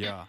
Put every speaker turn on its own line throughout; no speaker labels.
Ya.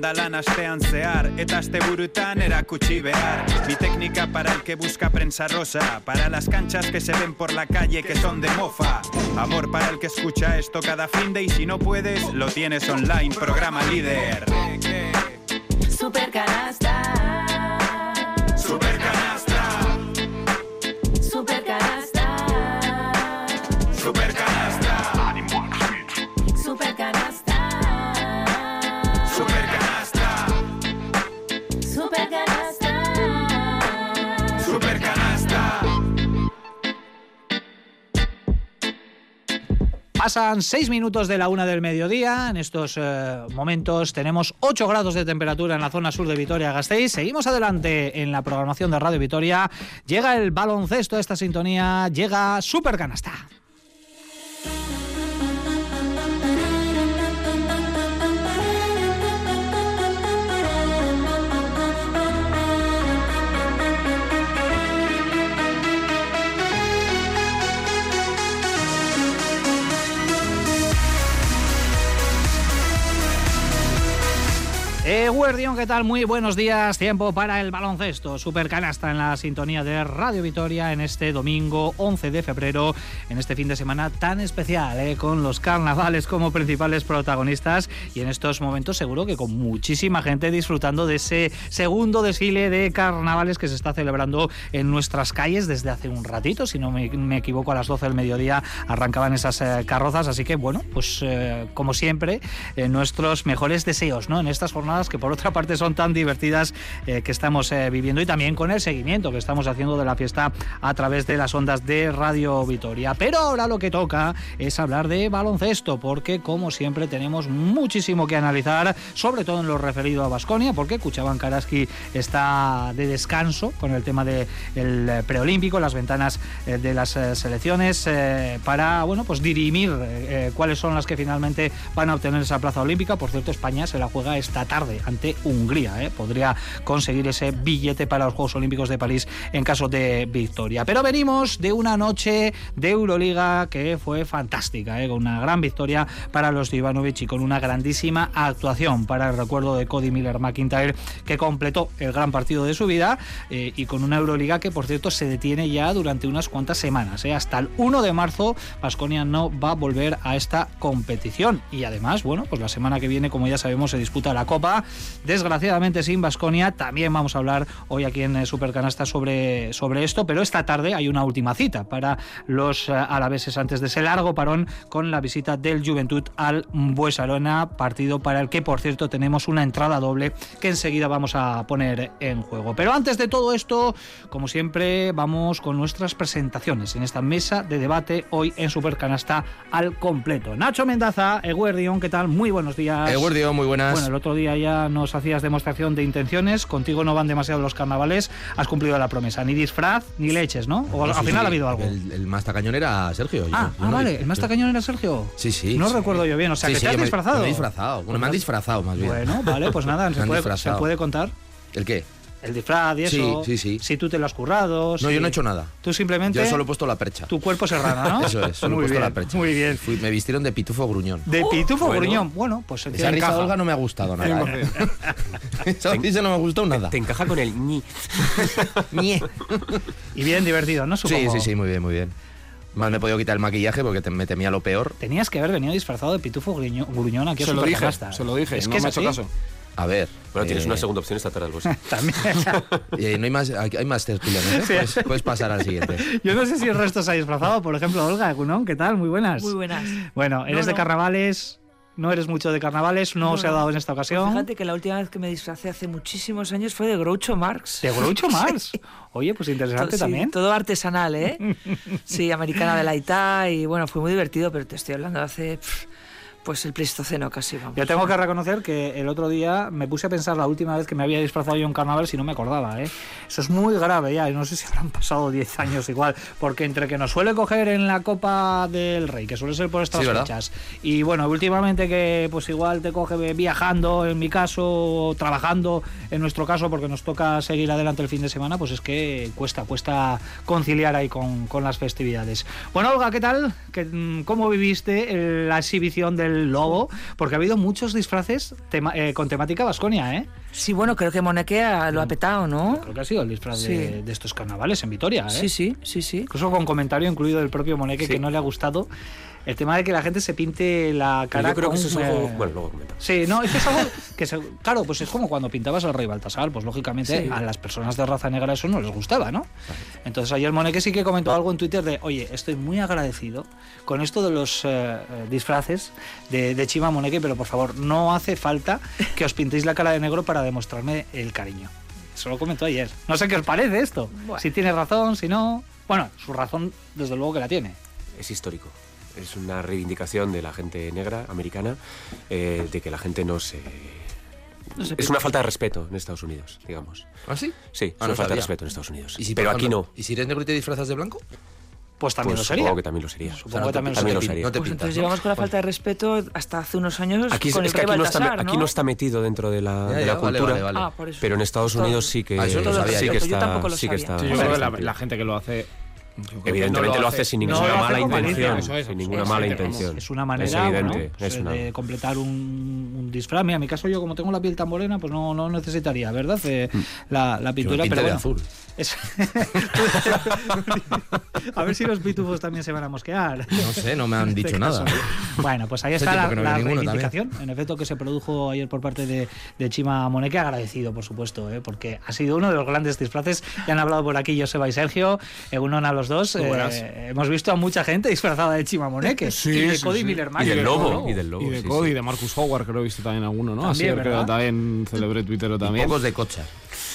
lan astean zehar Eta asteburutan erakutsi behar. Mi técnica para el que busca prensa rosa Para las canchas que se ven por la calle que son de mofa. Amor para el que escucha esto cada fin de Y si no puedes, lo tienes online, programa líder. Super
Pasan seis minutos de la una del mediodía. En estos eh, momentos tenemos 8 grados de temperatura en la zona sur de Vitoria-Gasteiz. Seguimos adelante en la programación de Radio Vitoria. Llega el baloncesto a esta sintonía. Llega Super Canasta. Eh, Guardión, ¿qué tal? Muy buenos días. Tiempo para el baloncesto. Super canasta en la sintonía de Radio Vitoria en este domingo 11 de febrero, en este fin de semana tan especial, eh, con los carnavales como principales protagonistas y en estos momentos seguro que con muchísima gente disfrutando de ese segundo desfile de carnavales que se está celebrando en nuestras calles desde hace un ratito, si no me, me equivoco, a las 12 del mediodía arrancaban esas eh, carrozas, así que bueno, pues eh, como siempre, eh, nuestros mejores deseos, ¿no? En estas jornadas que por otra parte son tan divertidas eh, que estamos eh, viviendo y también con el seguimiento que estamos haciendo de la fiesta a través de las ondas de Radio Vitoria. Pero ahora lo que toca es hablar de baloncesto, porque como siempre tenemos muchísimo que analizar, sobre todo en lo referido a Basconia, porque Cuchaban Karaski está de descanso con el tema del preolímpico, las ventanas eh, de las eh, selecciones, eh, para bueno pues dirimir eh, cuáles son las que finalmente van a obtener esa plaza olímpica. Por cierto, España se la juega esta tarde ante Hungría. ¿eh? Podría conseguir ese billete para los Juegos Olímpicos de París en caso de victoria. Pero venimos de una noche de Euroliga que fue fantástica, ¿eh? con una gran victoria para los de y con una grandísima actuación para el recuerdo de Cody Miller McIntyre que completó el gran partido de su vida eh, y con una Euroliga que por cierto se detiene ya durante unas cuantas semanas. Hasta el 1 de marzo Vasconia no va a volver a esta competición y además, bueno, pues la semana que viene como ya sabemos se disputa la Copa desgraciadamente sin Vasconia. También vamos a hablar hoy aquí en eh, Supercanasta sobre, sobre esto, pero esta tarde hay una última cita para los eh, alaveses antes de ese largo parón con la visita del Juventud al Buesarona, partido para el que, por cierto, tenemos una entrada doble que enseguida vamos a poner en juego. Pero antes de todo esto, como siempre, vamos con nuestras presentaciones en esta mesa de debate hoy en Supercanasta al completo. Nacho Mendaza, Eguerdion, ¿qué tal? Muy buenos días.
Eguardio, muy buenas.
Bueno, el otro día ya nos hacías demostración de intenciones, contigo no van demasiado los carnavales, has cumplido la promesa, ni disfraz ni leches, ¿no? O al
Sí,
final
sí,
ha habido algo.
El, el más tacañón era Sergio. yo-
ah,
yo
ah,
no-
vale, el más tacañón era Sergio.
Sí, sí.
No
sí.
recuerdo yo bien, o sea, que te has
me-
disfrazado.
Me he disfrazado. Bueno, me han disfrazado más bien.
Bueno, vale, pues nada, se puede contar.
¿El qué?
El disfraz y
Sí,
eso.
sí, sí.
Si tú te lo has currado.
No,
si-
yo no he hecho nada.
Tú simplemente.
Yo solo he puesto la percha.
Tu cuerpo se rana, ¿no?
Eso es, solo he
muy
puesto
bien,
la percha.
Muy bien.
Fui- me vistieron de pitufo gruñón.
De pitufo
bueno.
gruñón. Bueno, pues
Esa risa
encaja.
Olga no me ha gustado nada. ¿eh? Esa risa no me ha gustado nada.
Te encaja con el ñi.
Y bien divertido, ¿no?
Sí,
Supongo.
sí, sí, muy bien, muy bien. Más me he podido quitar el maquillaje porque te- me temía lo peor.
Tenías que haber venido disfrazado de pitufo gruñón, gruñón aquí a
Se lo dije, se lo dije,
Es
no
que es
me ha hecho caso.
A ver.
Bueno, tienes
eh,
una segunda opción esta tarde, Alfonso.
También.
eh, no hay más, hay más tertulianos, ¿eh?
Sí.
Puedes, puedes pasar al siguiente.
Yo no sé si el resto se ha disfrazado. Por ejemplo, Olga Gunón, ¿qué tal? Muy buenas.
Muy buenas.
Bueno, eres
No,
de carnavales, no eres mucho de carnavales, no,
No,
se ha dado en esta
Pues
ocasión.
fíjate que la última vez que me disfracé hace muchísimos años fue de Groucho Marx.
de Groucho Marx. Oye, pues interesante
To- sí,
también.
Todo artesanal, ¿eh? Sí, americana de la Ita y bueno, fue muy divertido, pero te estoy hablando de hace pff, Pues el Pleistoceno casi, vamos.
Yo tengo que reconocer que el otro día me puse a pensar la última vez que me había disfrazado yo en carnaval si no me acordaba, ¿eh? Eso es muy grave ya, y no sé si habrán pasado 10 años igual, porque entre que nos suele coger en la Copa del Rey, que suele ser por estas
Sí,
fechas, y bueno, últimamente que pues igual te coge viajando, en mi caso, o trabajando, en nuestro caso, porque nos toca seguir adelante el fin de semana, pues es que cuesta, cuesta conciliar ahí con, con las festividades. Bueno, Olga, ¿qué tal? ¿Qué, mm, ¿Cómo viviste la exhibición del lobo? Porque ha habido muchos disfraces tema- eh, con temática vasconia, ¿eh?
Sí, bueno, creo que Moneque ha- lo ha petado, ¿no?
Creo que ha sido el disfraz de,
Sí.
de estos carnavales en Vitoria, ¿eh?
Sí, sí, sí, sí.
Incluso con comentario incluido del propio Moneque que no le ha gustado el tema de que la gente se pinte la cara
yo creo que eso es algo...
eh,
Bueno, luego comentamos.
Sí, no, eso es algo que, se- claro, pues es como cuando pintabas al rey Baltasar, pues lógicamente
Sí.
a las personas de raza negra eso no les gustaba, ¿no? Entonces ayer Moneque sí que comentó algo en Twitter de, oye, estoy muy agradecido con esto de los eh, eh, disfraces de, de Chima Moneque, pero por favor, no hace falta que os pintéis la cara de negro para demostrarme el cariño. Eso lo comentó ayer. No sé qué os parece esto.
Bueno.
Si tiene razón, si no... Bueno, su razón desde luego que la tiene.
Es histórico. Es una reivindicación de la gente negra americana eh, de que la gente no se...
No se
es una falta de respeto en Estados Unidos, digamos.
¿Ah, sí?
Sí, es
Ah,
una
no
falta de
sabía.
respeto en Estados Unidos.
¿Y si,
Pero aquí no.
¿Y si eres negro y te disfrazas de blanco?
Pues también
Pues
lo sería.
supongo que también lo sería.
Supongo
O sea, no
que
te
también,
también
lo sería.
No te
Pues
pintas,
entonces
¿no?
llevamos con la falta de respeto hasta hace unos años
Aquí,
con
es
el
que aquí no, está,
Baltasar,
aquí no está metido dentro de la,
Ya,
de
ya,
la
vale,
cultura.
vale, vale.
Ah, por eso.
Pero en Estados Unidos sí que,
Ah,
sí
yo.
que
Yo
está.
tampoco lo
sí que
sabía.
está
Sí, yo creo que la,
bastante.
la gente que lo hace.
Evidentemente
no
lo hace sin
no
ninguna
lo hace
mala
con malicia,
intención.
eso es,
sin ninguna
es
mala intención.
Es una manera
Es evidente.
bueno, pues,
es una-
de completar un, un disfraz. Mira, en mi caso, yo como tengo la piel tan morena, pues no, no necesitaría, ¿verdad? Eh, la, la
me
pintura, pero
de
bueno.
azul.
A ver si los pitufos también se van a mosquear.
No sé, no me han
este
dicho nada.
caso. Bueno, pues ahí está la,
que no
la reivindicación, en efecto, que se produjo ayer por parte de, de Chima Moneque. Agradecido, por supuesto, ¿eh? porque ha sido uno de los grandes disfraces. Ya han hablado por aquí Joseba y Sergio, uno a los dos. Eh, hemos visto a mucha gente disfrazada de Chima Moneque.
Sí,
y de
sí,
Cody
sí.
Miller
Y del lobo. Y del
Y
lobo.
de
sí,
Cody,
sí.
y de Marcus Howard, creo que he visto también alguno, ¿no?
También,
Así,
¿verdad?
también celebré Twitter también.
Pocos de cocha.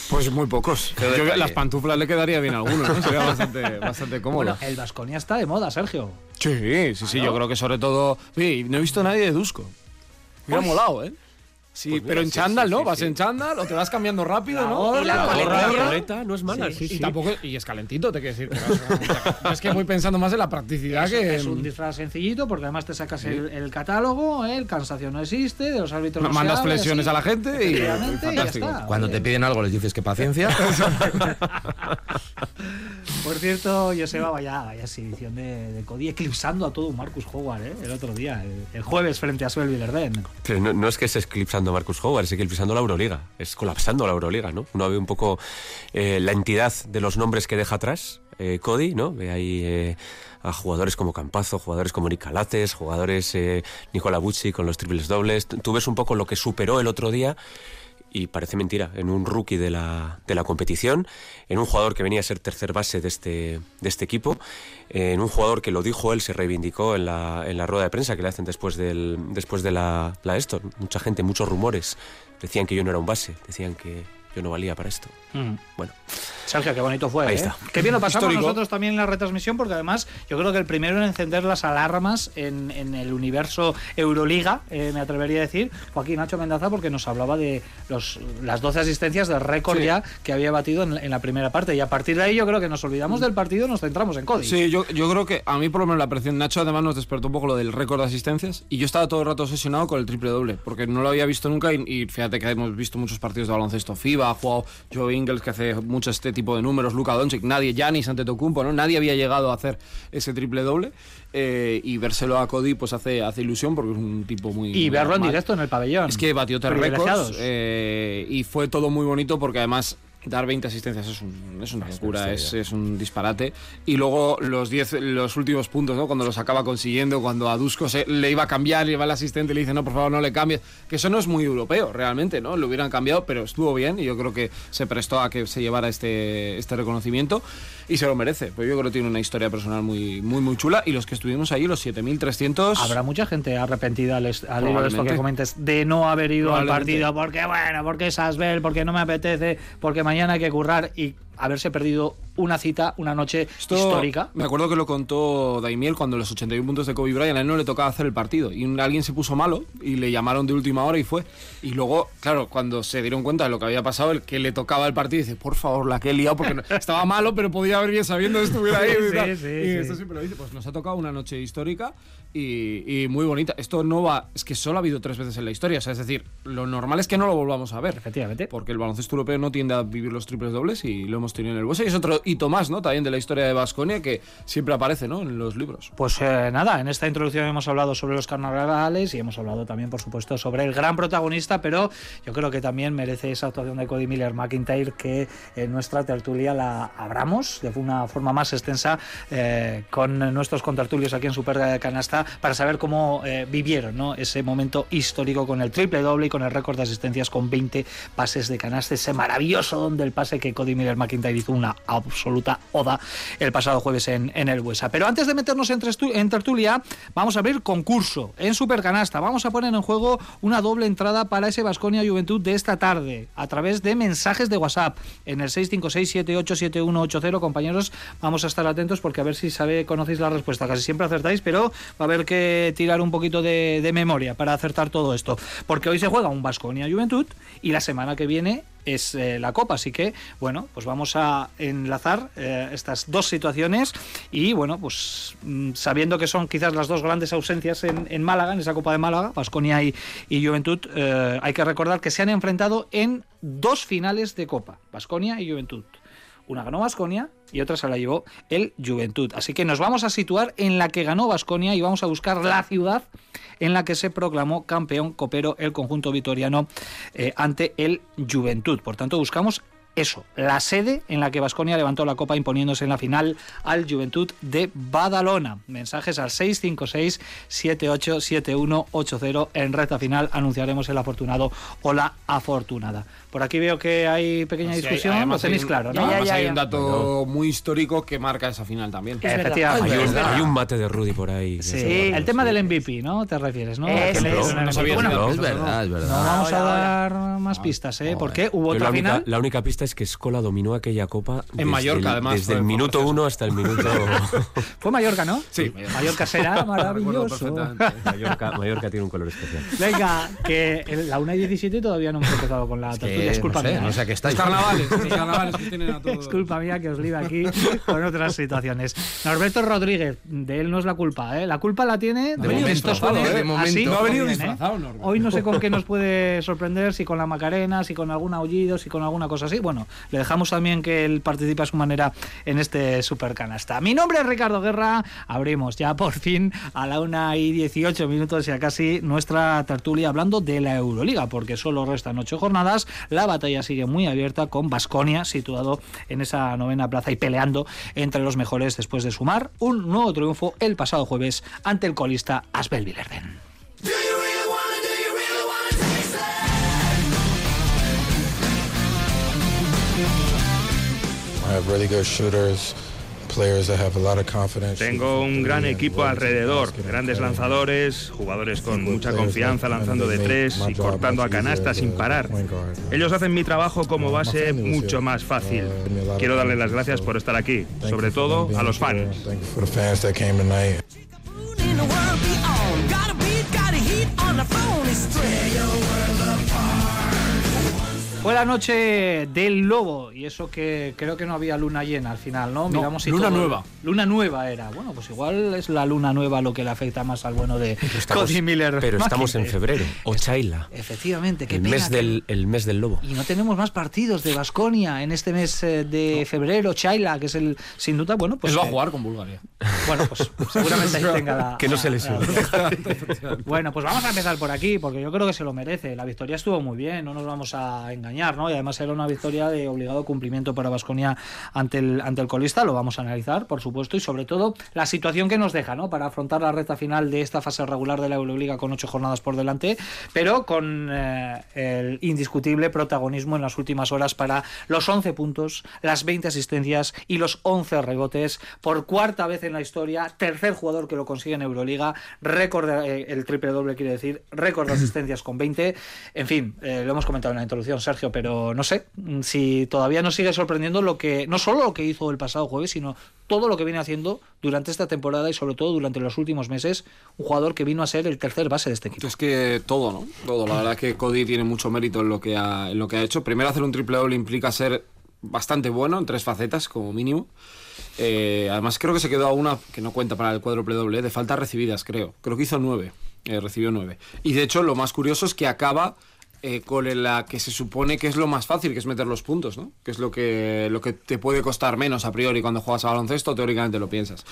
Pues muy pocos. Yo creo que
detalle.
las pantuflas le quedaría bien a alguno, ¿no? Sería bastante, bastante cómodo.
Bueno, el Vasconia está de moda, Sergio.
Sí, sí, sí, yo creo que sobre todo. Oye, no he visto a nadie de Dusko. Me ha molado, ¿eh? Sí,
Pues mira,
pero en
sí,
chándal,
sí,
¿no?
sí,
Vas
sí.
en chándal o te vas cambiando rápido,
La
¿no?
la
La coleta no es mala.
Sí.
Sí,
Y tampoco y es calentito, te quiero decir. que es que voy pensando más en la practicidad
Es,
que
es un disfraz sencillito porque además te sacas el, el catálogo, ¿eh? el cansancio no existe, de los árbitros no se
mandas
habla,
flexiones
así.
a la gente y, y
Efectivamente, y ya
fantástico.
está.
Cuando te piden algo les dices que paciencia.
Por cierto, Joseba, vaya, vaya exhibición de, de Cody eclipsando a todo un Marcus Howard ¿eh? el otro día, el, el jueves frente a Suel.
Pero no, no es que esté eclipsando Marcus Howard, es eclipsando la Euroliga. Es colapsando la Euroliga, ¿no? Uno ve un poco eh, la entidad de los nombres que deja atrás eh, Cody, ¿no? Ve ahí eh, a jugadores como Campazo, jugadores como Nick Calates, jugadores Nicola Bucci con los triples dobles. Tú ves un poco lo que superó el otro día y parece mentira, en un rookie de la, de la competición, en un jugador que venía a ser tercer base de este, de este equipo, en un jugador que lo dijo él, se reivindicó en la, en la rueda de prensa que le hacen después, del, después de la, la esto. Mucha gente, muchos rumores, decían que yo no era un base, decían que yo no valía para esto. Bueno,
Sergio, qué bonito fue.
Ahí
¿eh?
está.
Qué bien lo pasamos
Histórico.
nosotros también en la retransmisión, porque además yo creo que el primero en encender las alarmas en, en el universo Euroliga, eh, me atrevería a decir, fue aquí Nacho Mendaza, porque nos hablaba de los, las 12 asistencias del récord
Sí.
ya que había batido en, en la primera parte. Y a partir de ahí yo creo que nos olvidamos del partido y nos centramos en Cody.
Sí, yo, yo creo que a mí por lo menos la presión Nacho además nos despertó un poco lo del récord de asistencias y yo estaba todo el rato obsesionado con el triple doble porque no lo había visto nunca y, y fíjate que hemos visto muchos partidos de baloncesto FIBA, ha jugado Joe Ingles que hace mucho este tipo de números, Luka Doncic, nadie, Giannis Antetokounmpo, ¿no? Nadie había llegado a hacer ese triple doble eh, y vérselo a Cody pues hace, hace ilusión porque es un tipo muy...
Y verlo en directo en el pabellón.
Es que batió tres récords eh, y fue todo muy bonito porque además dar 20 asistencias es, un- es una locura, es, es un disparate. Y luego los 10, los últimos puntos, ¿no? cuando los acaba consiguiendo, cuando a Dusko se, le iba a cambiar y va el asistente y le dice, no, por favor, no le cambies. Que eso no es muy europeo, realmente, ¿no? Lo hubieran cambiado, pero estuvo bien y yo creo que se prestó a que se llevara este, este reconocimiento y se lo merece. Pues yo creo que tiene una historia personal muy, muy, muy chula. Y los que estuvimos allí, los 7.300...
Habrá mucha gente arrepentida al, al de esto que comentes de no haber ido al partido porque bueno, porque es Asbel, porque no me apetece, porque mañana hay que currar y haberse perdido una cita, una noche histórica.
Me acuerdo que lo contó Daimiel cuando los 81 puntos de Kobe Bryant a él no le tocaba hacer el partido y un- alguien se puso malo y le llamaron de última hora y fue. Y luego, claro, cuando se dieron cuenta de lo que había pasado, el que le tocaba el partido dice, por favor, la que he liado porque no- estaba malo, pero podía haber bien sabiendo que estuviera ahí. y
Sí,
tal.
sí,
y
sí.
esto siempre lo dice, pues nos ha tocado una noche histórica y, y muy bonita. Esto no va, es que solo ha habido tres veces en la historia, o sea, es decir, lo normal es que no lo volvamos a ver.
Efectivamente.
Porque el baloncesto europeo no tiende a vivir los triples dobles y lo hemos tenido en el bolso. Y es otro hito más, ¿no? También de la historia de Vasconia que siempre aparece, ¿no? En los libros.
Pues eh, nada, en esta introducción hemos hablado sobre los carnavales y hemos hablado también, por supuesto, sobre el gran protagonista, pero yo creo que también merece esa actuación de Cody Miller McIntyre que en nuestra tertulia la abramos de una forma más extensa eh, con nuestros contertulios aquí en Super Canasta para saber cómo eh, vivieron ¿no? ese momento histórico con el triple doble y con el récord de asistencias con 20 pases de canasta, ese maravilloso don del pase que Cody Miller McIntyre hizo una absoluta oda el pasado jueves en, el Buesa. Pero antes de meternos en, en tertulia, vamos a abrir concurso en Supercanasta. Vamos a poner en juego una doble entrada para ese Vasconia Juventud de esta tarde a través de mensajes de WhatsApp en el 656787180. Compañeros, vamos a estar atentos porque a ver si sabe, conocéis la respuesta. Casi siempre acertáis, pero va a haber que tirar un poquito de, de memoria para acertar todo esto. Porque hoy se juega un Vasconia Juventud y la semana que viene es eh, la Copa. Así que, bueno, pues vamos a enlazar eh, estas dos situaciones y, bueno, pues mm, sabiendo que son quizás las dos grandes ausencias en, en Málaga, en esa Copa de Málaga, Vasconia y, y Juventud, eh, hay que recordar que se han enfrentado en dos finales de Copa, Vasconia y Juventud. Una ganó Vasconia y otra se la llevó el Juventud. Así que nos vamos a situar en la que ganó Vasconia y vamos a buscar la ciudad en la que se proclamó campeón copero el conjunto vitoriano eh, ante el Juventud. Por tanto, buscamos eso, la sede en la que Vasconia levantó la copa imponiéndose en la final al Juventud de Badalona. Mensajes al 656-787180. En recta final anunciaremos el afortunado o la afortunada. Por aquí veo que hay pequeña
Sí, hay-
discusión, lo tenéis
un-
claro, ¿no?
Además
Ya, ya,
hay un dato muy histórico que marca esa final también.
Efectivamente.
Hay un, hay un mate de Rudy por ahí.
Sí, el tema del MVP, ¿no? Te refieres, ¿no? Le
es.
No sabía ni
Bueno,
de
Es verdad, es
no
verdad.
vamos a dar más pistas, ¿eh? Porque hubo otra
la, única,
final.
la única pista es que Escola dominó aquella copa desde
Mallorca,
el,
además,
desde el minuto uno hasta el minuto.
Fue Mallorca, ¿no?
Sí.
Mallorca será maravilloso.
Mallorca, Mallorca tiene un color especial.
Venga, que la 1 y 17 todavía no hemos empezado con la tertulia. Es culpa
no sé,
mía.
no
¿eh?
sé
Los carnavales, los carnavales que tienen a todos.
Es culpa mía que os liba aquí con otras situaciones. Norberto Rodríguez, de él no es la culpa, ¿eh? La culpa la tiene de,
momento, de momento.
así,
No ha
venido
¿eh?
disfrazado, Norberto.
Hoy no sé con qué nos puede sorprender, si con la Macarena, si con algún aullido, si con alguna cosa así. Bueno, le dejamos también que él participe a su manera en este supercanasta. Mi nombre es Ricardo Guerra. Abrimos ya por fin a la 1 y 18 minutos ya casi nuestra tertulia hablando de la Euroliga, porque solo restan ocho jornadas. La batalla sigue muy abierta con Basconia situado en esa novena plaza y peleando entre los mejores después de sumar un nuevo triunfo el pasado jueves ante el colista Asbel Villerden.
Tengo un gran equipo alrededor, grandes lanzadores, jugadores con mucha confianza lanzando de tres y cortando a canasta sin parar. Ellos hacen mi trabajo como base mucho más fácil. Quiero darles las gracias por estar aquí, sobre todo a los fans.
Fue la noche del lobo y eso que creo que no había luna llena al final, ¿no? Miramos si
luna
todo-
nueva.
Luna nueva era. Bueno, pues igual es la luna nueva lo que le afecta más al bueno de
Estamos-
Cody Miller.
pero estamos en febrero. Ochaila.
Efectivamente, qué
El
pena
mes,
que-
del, el mes del lobo.
Y no tenemos más partidos de Basconia en este mes eh, de febrero. Chaila, que es el sin duda, bueno, pues.
Pues va a jugar con Bulgaria.
Bueno, pues seguramente ahí tenga la.
Que no se lesione.
Bueno, pues vamos a empezar por aquí, porque yo creo que se lo merece. La victoria estuvo muy bien, no nos vamos a engañar, Y además era una victoria de obligado cumplimiento para Vasconia ante el, ante el colista, lo vamos a analizar, por supuesto, y sobre todo la situación que nos deja, ¿no? Para afrontar la recta final de esta fase regular de la Euroliga con ocho jornadas por delante, pero con eh, el indiscutible protagonismo en las últimas horas para los 11 puntos, las 20 asistencias y los 11 rebotes por cuarta vez en la historia, tercer jugador que lo consigue en Euroliga, récord, eh, el triple doble quiere decir, récord de asistencias con 20, en fin, eh, lo hemos comentado en la introducción, Sergio Sergio, pero no sé si todavía nos sigue sorprendiendo lo que, no solo lo que hizo el pasado jueves, sino todo lo que viene haciendo durante esta temporada y sobre todo durante los últimos meses, un jugador que vino a ser el tercer base de este equipo.
Es que todo, ¿no? Todo. La verdad que Cody tiene mucho mérito en lo que ha, en lo que ha hecho. Primero hacer un triple doble implica ser bastante bueno en tres facetas como mínimo. Eh, además creo que se quedó a una que no cuenta para el cuádruple doble de faltas recibidas, creo. Creo que hizo nueve. Eh, recibió nueve. Y de hecho lo más curioso es que acaba eh, con la que se supone que es lo más fácil, que es meter los puntos, ¿no? Que es lo que, lo que te puede costar menos a priori cuando juegas a baloncesto, teóricamente lo piensas.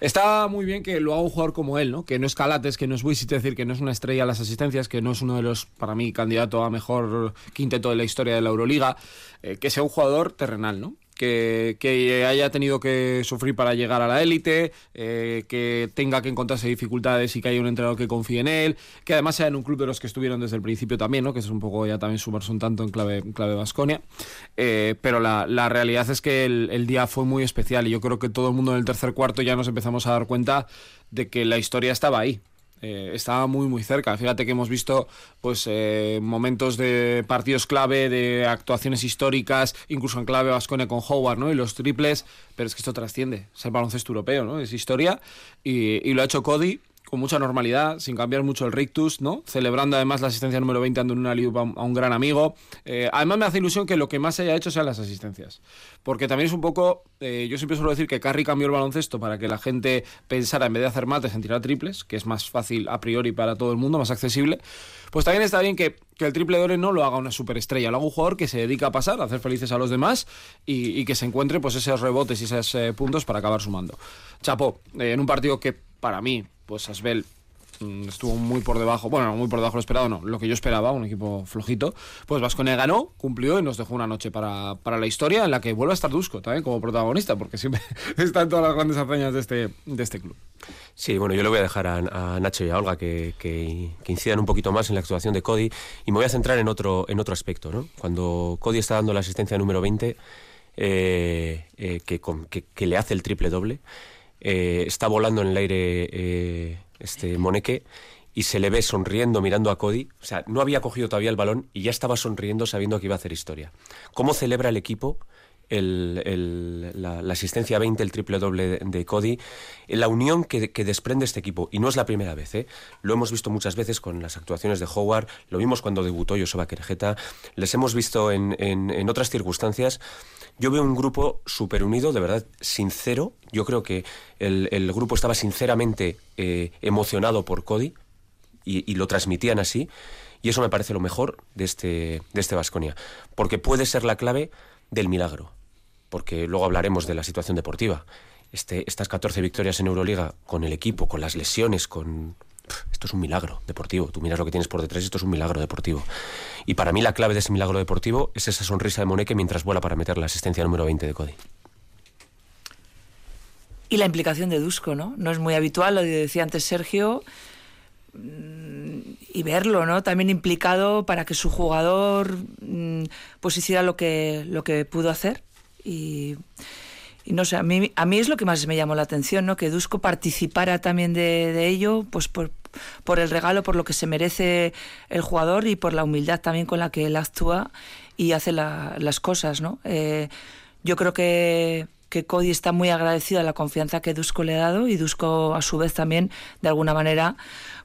Está muy bien que lo haga un jugador como él, ¿no? Que no es Calates, que no es Wisit, es decir, que no es una estrella a las asistencias, que no es uno de los, para mí, candidato a mejor quinteto de la historia de la Euroliga, eh, que sea un jugador terrenal, ¿no? Que, haya tenido que sufrir para llegar a la élite, eh, que tenga que encontrarse dificultades y que haya un entrenador que confíe en él, que además sea en un club de los que estuvieron desde el principio también, ¿no? que es un poco ya también sumarse un tanto en clave en clave Vasconia. Eh, pero la, realidad es que el, el, día fue muy especial y yo creo que todo el mundo en el tercer cuarto ya nos empezamos a dar cuenta de que la historia estaba ahí. Eh, estaba muy muy cerca. Fíjate que hemos visto pues eh, momentos de partidos clave, de actuaciones históricas, incluso en clave Vascone con Howard, ¿no? Y los triples, pero es que esto trasciende, es el baloncesto europeo, ¿no? Es historia y, y lo ha hecho Cody con mucha normalidad, sin cambiar mucho el rictus, ¿no? Celebrando además la asistencia número 20 dando una liupa a un gran amigo. Eh, además me hace ilusión que lo que más haya hecho sean las asistencias. Porque también es un poco, eh, yo siempre suelo decir que Carry cambió el baloncesto para que la gente pensara en vez de hacer mates en tirar triples, que es más fácil a priori para todo el mundo, más accesible. Pues también está bien que, el triple doble no lo haga una superestrella, lo haga un jugador que se dedica a pasar, a hacer felices a los demás y, que se encuentre pues esos rebotes y esos eh, puntos para acabar sumando. Chapo, en un partido que para mí pues Asbel estuvo muy por debajo, bueno, muy por debajo de lo esperado, no, lo que yo esperaba, un equipo flojito, pues Vasconia ganó, cumplió y nos dejó una noche para, la historia en la que vuelve a estar Dusko también como protagonista, porque siempre está en todas las grandes hazañas de este, de este club.
Sí, bueno, yo le voy a dejar a, Nacho y a Olga que, que, incidan un poquito más en la actuación de Cody y me voy a centrar en otro, en otro aspecto, ¿no? Cuando Cody está dando la asistencia número 20, eh, eh, que, que le hace el triple doble, eh, está volando en el aire eh, este Moneque y se le ve sonriendo mirando a Cody. O sea, no había cogido todavía el balón y ya estaba sonriendo sabiendo que iba a hacer historia. ¿Cómo celebra el equipo la, asistencia 20, el triple doble de, Cody, la unión que, desprende este equipo. Y no es la primera vez, ¿eh? lo hemos visto muchas veces con las actuaciones de Howard, lo vimos cuando debutó Joseba Querejeta, les hemos visto en otras circunstancias yo veo un grupo súper unido, de verdad, sincero. Yo creo que el, grupo estaba sinceramente eh, emocionado por Cody y, lo transmitían así. Y eso me parece lo mejor de este de este Vasconia, porque puede ser la clave del milagro. Porque luego hablaremos de la situación deportiva. Este, estas 14 victorias en Euroliga con el equipo, con las lesiones, con esto es un milagro deportivo. Tú miras lo que tienes por detrás, esto es un milagro deportivo. Y para mí la clave de ese milagro deportivo es esa sonrisa de Moneque mientras vuela para meter la asistencia número 20 de Cody.
Y la implicación de Dusko, ¿no? No es muy habitual, lo decía antes Sergio, mm, y verlo, ¿no? También implicado para que su jugador mm, pues hiciera lo que, lo que pudo hacer. Y y no sé, a mí, a mí es lo que más me llamó la atención, ¿no? Que Dusko participara también de, ello, pues por, por, el regalo, por lo que se merece el jugador y por la humildad también con la que él actúa y hace las cosas, ¿no? Eh, yo creo que, que Cody está muy agradecido a la confianza que Dusko le ha dado y Dusko a su vez también, de alguna manera,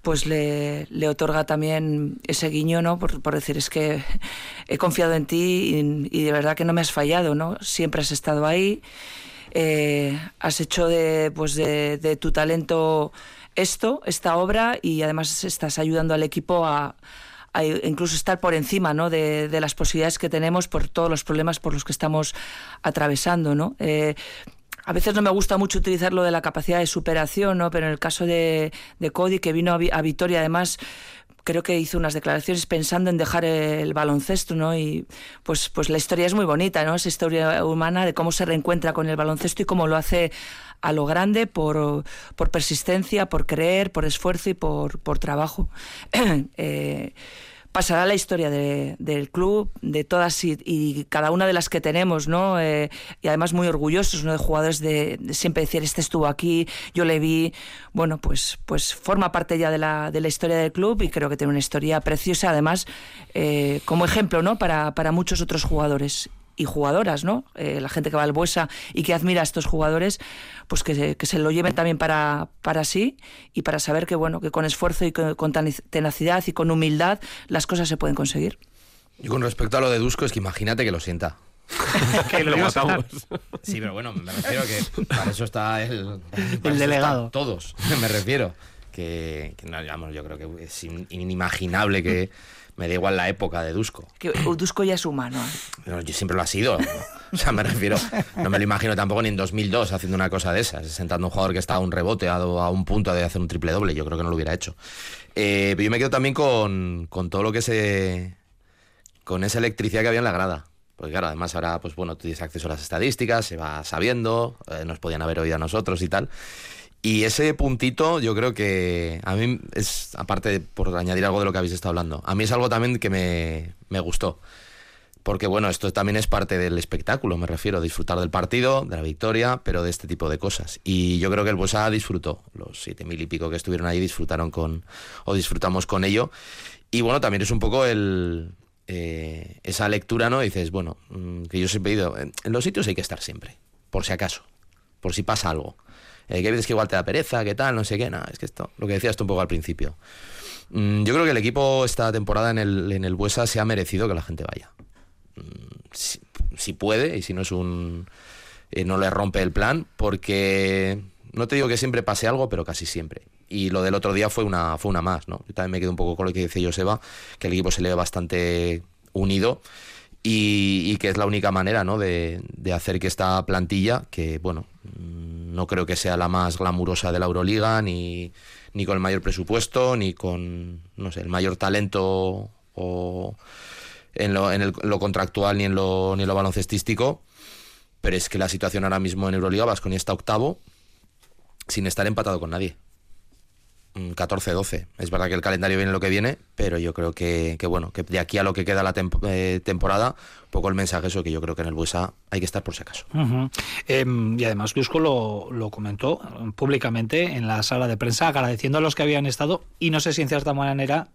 pues le, le otorga también ese guiño, ¿no? Por, por, decir, es que he confiado en ti y, y de verdad que no me has fallado, ¿no? Siempre has estado ahí eh, has hecho de, pues de, tu talento esto, esta obra, y además estás ayudando al equipo a, incluso estar por encima ¿no? de, las posibilidades que tenemos por todos los problemas por los que estamos atravesando. ¿no? Eh, a veces no me gusta mucho utilizar lo de la capacidad de superación, ¿no? pero en el caso de, de Cody, que vino a, a Vitoria, además creo que hizo unas declaraciones pensando en dejar el baloncesto, ¿no? Y pues, pues la historia es muy bonita, ¿no? Esa historia humana de cómo se reencuentra con el baloncesto y cómo lo hace a lo grande por, por persistencia, por creer, por esfuerzo y por, por trabajo. eh, pasará la historia del club, de todas y, cada una de las que tenemos, ¿no? Eh, y además muy orgullosos, ¿no? De jugadores de, siempre decir, este estuvo aquí, yo le vi, bueno, pues, pues forma parte ya de la, de la historia del club y creo que tiene una historia preciosa, además, eh, como ejemplo, ¿no? Para, para muchos otros jugadores y jugadoras, ¿no? Eh, la gente que va al Buesa y que admira a estos jugadores, pues que, que se lo lleven también para, para sí y para saber que, bueno, que con esfuerzo y con, tenacidad y con humildad las cosas se pueden conseguir.
Y con respecto a lo de Dusko, es que imagínate que lo sienta.
que lo matamos.
Sí, pero bueno, me refiero que para eso está el,
el delegado.
Todos, me refiero. Que, que no, digamos, yo creo que es inimaginable que me da igual la época de Dusko.
Que Dusko ya es humano.
yo siempre lo ha sido. O sea, me refiero, no me lo imagino tampoco ni en 2002 haciendo una cosa de esas, sentando un jugador que está a un rebote, a, un punto de hacer un triple doble. Yo creo que no lo hubiera hecho. Eh, pero yo me quedo también con, con todo lo que se. con esa electricidad que había en la grada. Porque claro, además ahora, pues bueno, tú tienes acceso a las estadísticas, se va sabiendo, eh, nos podían haber oído a nosotros y tal. Y ese puntito yo creo que a mí es, aparte por añadir algo de lo que habéis estado hablando, a mí es algo también que me, me gustó. Porque bueno, esto también es parte del espectáculo, me refiero, disfrutar del partido, de la victoria, pero de este tipo de cosas. Y yo creo que el Buesa disfrutó, los siete mil y pico que estuvieron ahí disfrutaron con, o disfrutamos con ello. Y bueno, también es un poco el, eh, esa lectura, ¿no? dices, bueno, mm, que yo siempre he ido, en los sitios hay que estar siempre, por si acaso, por si pasa algo eh, que veces que igual te da pereza, qué tal, no sé qué, nada, es que esto, lo que decías tú un poco al principio. Mm, yo creo que el equipo esta temporada en el, en el Buesa se ha merecido que la gente vaya. Mm, si, puede y si no es un... Eh, no le rompe el plan, porque no te digo que siempre pase algo, pero casi siempre. Y lo del otro día fue una, fue una más, ¿no? Yo también me quedo un poco con lo que dice Joseba, que el equipo se le ve bastante unido y, que es la única manera, ¿no? De, de hacer que esta plantilla, que, bueno, no creo que sea la más glamurosa de la Euroliga, ni, ni con el mayor presupuesto, ni con, no sé, el mayor talento o en lo, en lo contractual ni en lo, ni en lo baloncestístico. Pero es que la situación ahora mismo en Euroliga, Vasconia está octavo sin estar empatado con nadie. 14-12. Es verdad que el calendario viene lo que viene, pero yo creo que, bueno, que de aquí a lo que queda la eh, temporada, poco el mensaje eso que yo creo que en el Buesa hay que estar por si acaso.
Em, y además Cusco lo, lo, comentó públicamente en la sala de prensa, agradeciendo a los que habían estado y no sé si en cierta manera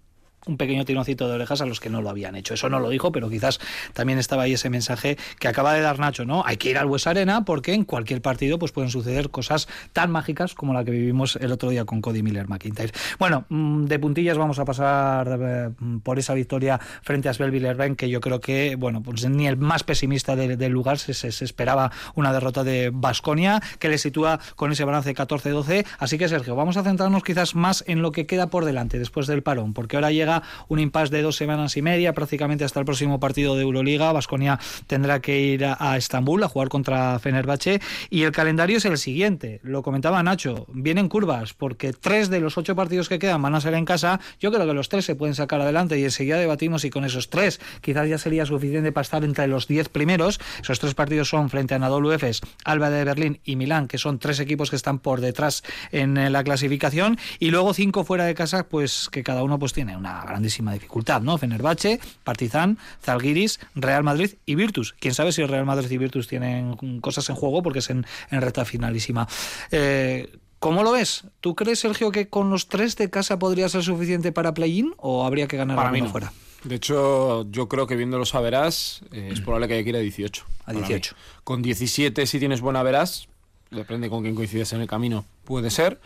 un pequeño tironcito de orejas a los que no lo habían hecho. Eso no lo dijo, pero quizás también estaba ahí ese mensaje que acaba de dar Nacho, ¿no? Hay que ir al Bues Arena porque en cualquier partido pues pueden suceder cosas tan mágicas como la que vivimos el otro día con Cody Miller McIntyre. Bueno, mm, de puntillas vamos a pasar eh, por esa victoria frente a Svel Villerben que yo creo que, bueno, pues ni el más pesimista del lugar se, se, esperaba una derrota de Basconia que le sitúa con ese balance 14-12. Así que Sergio, vamos a centrarnos quizás más en lo que queda por delante después del parón, porque ahora llega un impasse de dos semanas y media, prácticamente hasta el próximo partido de Euroliga. Vasconia tendrá que ir a, Estambul a jugar contra Fenerbahce y el calendario es el siguiente. Lo comentaba Nacho, vienen curvas porque tres de los ocho partidos que quedan van a ser en casa. Yo creo que los tres se pueden sacar adelante y enseguida debatimos si con esos tres quizás ya sería suficiente para estar entre los diez primeros. Esos tres partidos son frente a Anadolu Efes, Alba de Berlín y Milán, que son tres equipos que están por detrás en la clasificación y luego cinco fuera de casa, pues que cada uno pues tiene una grandísima dificultad, ¿no? Fenerbahce, Partizan, Zalgiris, Real Madrid y Virtus. Quién sabe si Real Madrid y Virtus tienen cosas en juego porque es en, en recta finalísima. Eh, ¿Cómo lo ves? ¿Tú crees, Sergio, que con los tres de casa podría ser suficiente para play-in o habría que ganar
para
mí
no.
fuera?
De hecho, yo creo que viéndolo a verás, eh, es probable que haya que ir a 18.
A 18.
Con 17, si tienes buena verás, depende con quién coincides en el camino, puede ser.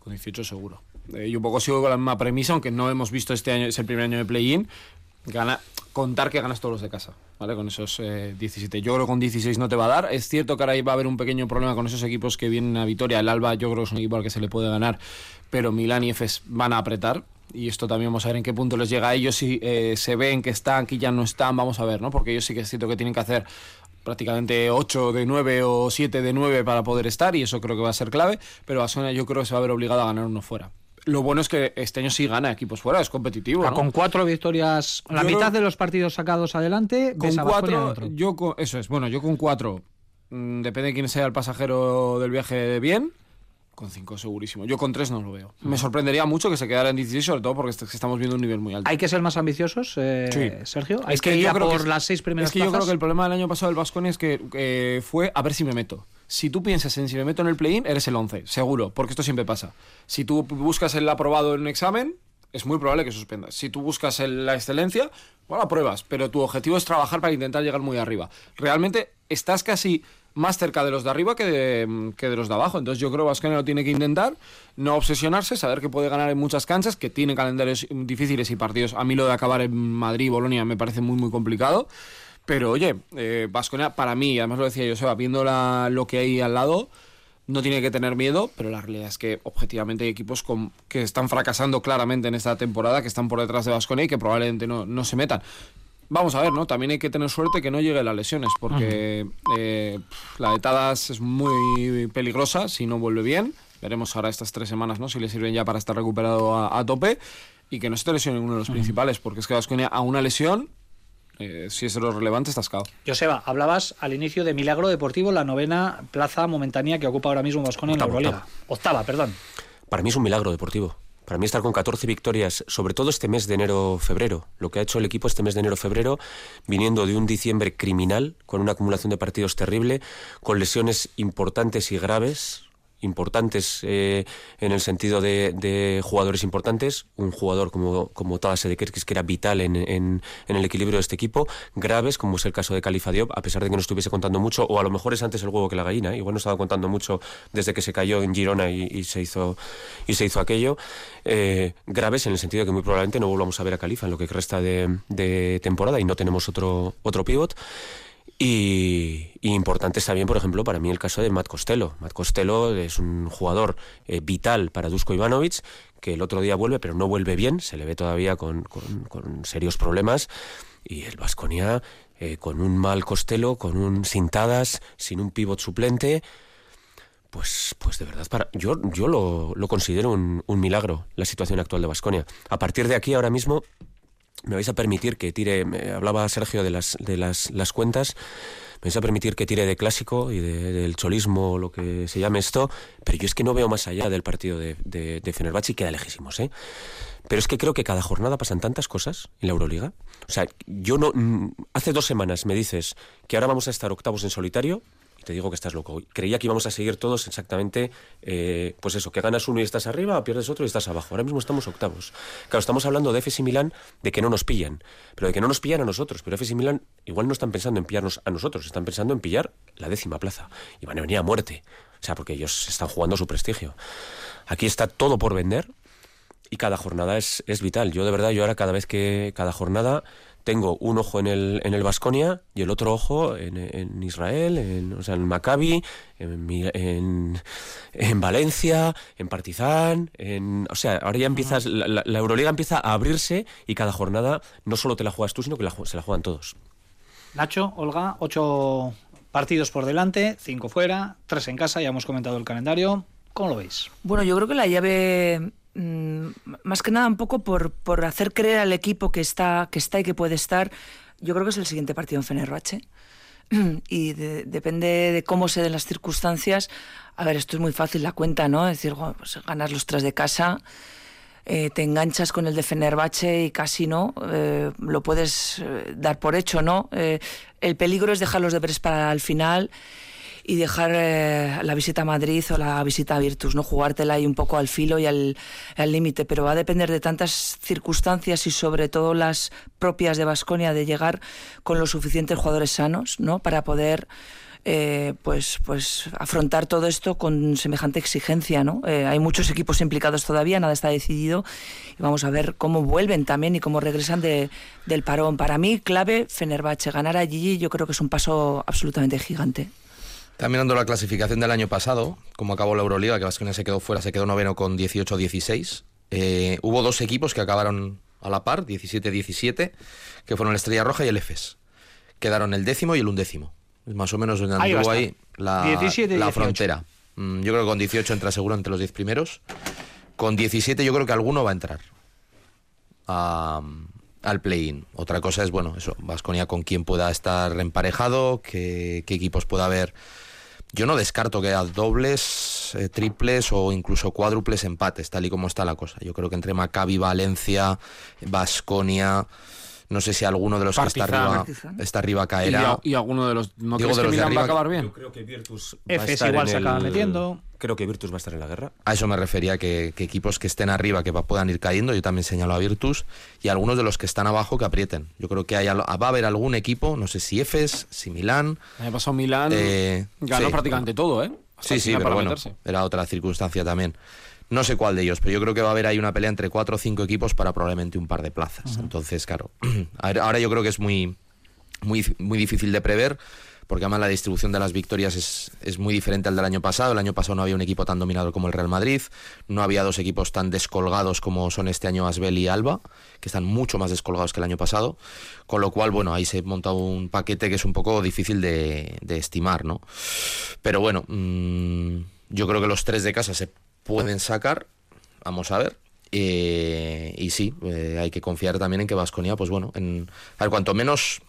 Con 18 seguro. Eh, yo un poco sigo con la misma premisa, aunque no hemos visto este año, es el primer año de play-in, gana, contar que ganas todos los de casa, ¿vale? Con esos 17. Eh, yo creo que con 16 no te va a dar. Es cierto que ahora va a haber un pequeño problema con esos equipos que vienen a Vitoria. El Alba yo creo que es un equipo al que se le puede ganar, pero Milán y Efes van a apretar. Y esto también vamos a ver en qué punto les llega a ellos. Si eh, se ven que están, que ya no están, vamos a ver, ¿no? Porque ellos sí que es cierto que tienen que hacer prácticamente 8 de 9 o 7 de 9 para poder estar y eso creo que va a ser clave, pero Sonia yo creo que se va a ver obligado a ganar uno fuera. Lo bueno es que este año sí gana equipos fuera, es competitivo.
Con cuatro victorias, la mitad de los partidos sacados adelante,
con cuatro, yo eso es, bueno, yo con cuatro, mm, depende de quién sea el pasajero del viaje bien, Con 5 segurísimo. Yo con 3 no lo veo. Me sorprendería mucho que se quedara en 16, sobre todo porque estamos viendo un nivel muy alto.
¿Hay que ser más ambiciosos, eh, Sergio? ¿Hay que, ir por las seis primeras
Es que yo creo que el problema del año pasado del Vasconia es que fue a ver si me meto. Si tú piensas en si me meto en el play-in, eres el 11, seguro, porque esto siempre pasa. Si tú buscas el aprobado en un examen, es muy probable que suspendas. Si tú buscas la excelencia, bueno, pruebas, pero tu objetivo es trabajar para intentar llegar muy arriba. Realmente estás casi más cerca de los de arriba que de, que de los de abajo. Entonces yo creo que Vasconia lo tiene que intentar, no obsesionarse, saber que puede ganar en muchas canchas, que tiene calendarios difíciles y partidos. A mí lo de acabar en Madrid y Bolonia me parece muy, muy complicado. Pero oye, Vasconia eh, para mí, además lo decía yo, Seba, viendo lo que hay al lado, no tiene que tener miedo, pero la realidad es que objetivamente hay equipos que están fracasando claramente en esta temporada, que están por detrás de Vasconia y que probablemente no, no se metan. Vamos a ver, ¿no? También hay que tener suerte que no llegue las lesiones, porque eh, la de Tadas es muy peligrosa si no vuelve bien. Veremos ahora estas tres semanas, ¿no? Si le sirven ya para estar recuperado a, tope y que no se te lesione uno de los principales, porque es que Vasconia a una lesión eh, si es de lo relevante, estás cao.
Joseba, hablabas al inicio de Milagro Deportivo, la novena plaza momentánea que ocupa ahora mismo Vasconia en la Euroliga. octava, perdón.
Para mí es un milagro deportivo. Para mí estar con 14 victorias, sobre todo este mes de enero-febrero, lo que ha hecho el equipo este mes de enero-febrero, viniendo de un diciembre criminal, con una acumulación de partidos terrible, con lesiones importantes y graves, importantes eh, en el sentido de, jugadores importantes, un jugador como, como Tadas que era vital en, en, el equilibrio de este equipo, graves, como es el caso de Califa Diop, a pesar de que no estuviese contando mucho, o a lo mejor es antes el huevo que la gallina, igual no estaba contando mucho desde que se cayó en Girona y, se, hizo, y se hizo aquello, eh, graves en el sentido de que muy probablemente no volvamos a ver a Califa en lo que resta de, de temporada y no tenemos otro, otro pivot. Y, importante está bien, por ejemplo, para mí el caso de Matt Costello. Matt Costello es un jugador eh, vital para Dusko Ivanovic, que el otro día vuelve, pero no vuelve bien, se le ve todavía con, con, serios problemas. Y el Vasconia, eh, con un mal Costello, con un cintadas, sin un pivot suplente, pues, pues de verdad, para, yo, yo lo, lo considero un, un milagro la situación actual de Vasconia. A partir de aquí, ahora mismo, me vais a permitir que tire, me hablaba Sergio de las, de las, las cuentas, me vais a permitir que tire de clásico y del cholismo, lo que se llame esto, pero yo es que no veo más allá del partido de, de, de Fenerbahce y queda lejísimos, ¿eh? Pero es que creo que cada jornada pasan tantas cosas en la Euroliga. O sea, yo no. Hace dos semanas me dices que ahora vamos a estar octavos en solitario te digo que estás loco. Creía que íbamos a seguir todos exactamente, eh, pues eso, que ganas uno y estás arriba, pierdes otro y estás abajo. Ahora mismo estamos octavos. Claro, estamos hablando de FS y Milán, de que no nos pillan, pero de que no nos pillan a nosotros. Pero FS y Milán igual no están pensando en pillarnos a nosotros, están pensando en pillar la décima plaza. Y van a venir a muerte. O sea, porque ellos están jugando su prestigio. Aquí está todo por vender y cada jornada es, es vital. Yo de verdad, yo ahora cada vez que, cada jornada tengo un ojo en el en el Vasconia y el otro ojo en, en Israel, en, o sea, en Maccabi, en, en, Valencia, en Partizan, en, o sea, ahora ya empiezas, la, Euroliga empieza a abrirse y cada jornada no solo te la juegas tú, sino que se la juegan todos.
Nacho, Olga, ocho partidos por delante, cinco fuera, tres en casa, ya hemos comentado el calendario. ¿Cómo lo veis?
Bueno, yo creo que la llave Mm, más que nada un poco por, por hacer creer al equipo que está, que está y que puede estar, yo creo que es el siguiente partido en Fenerbahce. Y depende de cómo se den las circunstancias. A ver, esto es muy fácil la cuenta, ¿no? Es decir, pues ganas los tres de casa, eh, te enganchas con el de Fenerbahce y casi no, eh, lo puedes eh, dar por hecho, ¿no? el peligro es dejar los deberes para el final y dejar eh, la visita a Madrid o la visita a Virtus, ¿no? Jugártela ahí un poco al filo y al límite, pero va a depender de tantas circunstancias y sobre todo las propias de Basconia de llegar con los suficientes jugadores sanos, ¿no? Para poder eh, pues, pues afrontar todo esto con semejante exigencia. ¿no? Eh, hay muchos equipos implicados todavía, nada está decidido y vamos a ver cómo vuelven también y cómo regresan de, del parón. Para mí, clave, Fenerbahce, ganar allí yo creo que es un paso absolutamente gigante.
Está mirando la clasificación del año pasado, como acabó la Euroliga, que Vasconia se quedó fuera, se quedó noveno con 18-16. Eh, hubo dos equipos que acabaron a la par, 17-17, que fueron el Estrella Roja y el EFES. Quedaron el décimo y el undécimo. Más o menos donde anduvo ahí la, la frontera. Mm, yo creo que con 18 entra seguro entre los 10 primeros. Con 17 yo creo que alguno va a entrar al play-in. Otra cosa es, bueno, eso, Vasconia con quién pueda estar emparejado, qué, qué equipos pueda haber yo no descarto que a dobles eh, triples o incluso cuádruples empates, tal y como está la cosa. Yo creo que entre Maccabi, Valencia, Basconia, no sé si alguno de los que está arriba, está arriba caerá.
Y, alguno de los. ¿No
Digo,
crees
de
que
los de
Milán va
arriba-
a acabar bien?
Yo creo que Virtus va a
Efes
estar
igual
en
se acaba metiendo.
Creo que Virtus va a estar en la guerra.
A eso me refería, que, que equipos que estén arriba, que puedan ir cayendo, yo también señalo a Virtus, y algunos de los que están abajo que aprieten. Yo creo que hay, va a haber algún equipo, no sé si Efes, si Milán.
Año pasado Milán
eh,
ganó
sí.
prácticamente todo, ¿eh? Hasta
Sí, sí, pero
para
bueno,
meterse.
era otra circunstancia también. No sé cuál de ellos, pero yo creo que va a haber ahí una pelea entre cuatro o cinco equipos para probablemente un par de plazas. Entonces, claro, ahora ahora yo creo que es muy, muy, muy difícil de prever, porque además la distribución de las victorias es, es muy diferente al del año pasado. El año pasado no había un equipo tan dominador como el Real Madrid, no había dos equipos tan descolgados como son este año Asbel y Alba, que están mucho más descolgados que el año pasado, con lo cual, bueno, ahí se ha montado un paquete que es un poco difícil de, de estimar, ¿no? Pero bueno, mm, yo creo que los tres de casa se pueden sacar, vamos a ver. Eh, y sí, eh, hay que confiar también en que Vasconia, pues bueno, en, a ver, cuanto menos,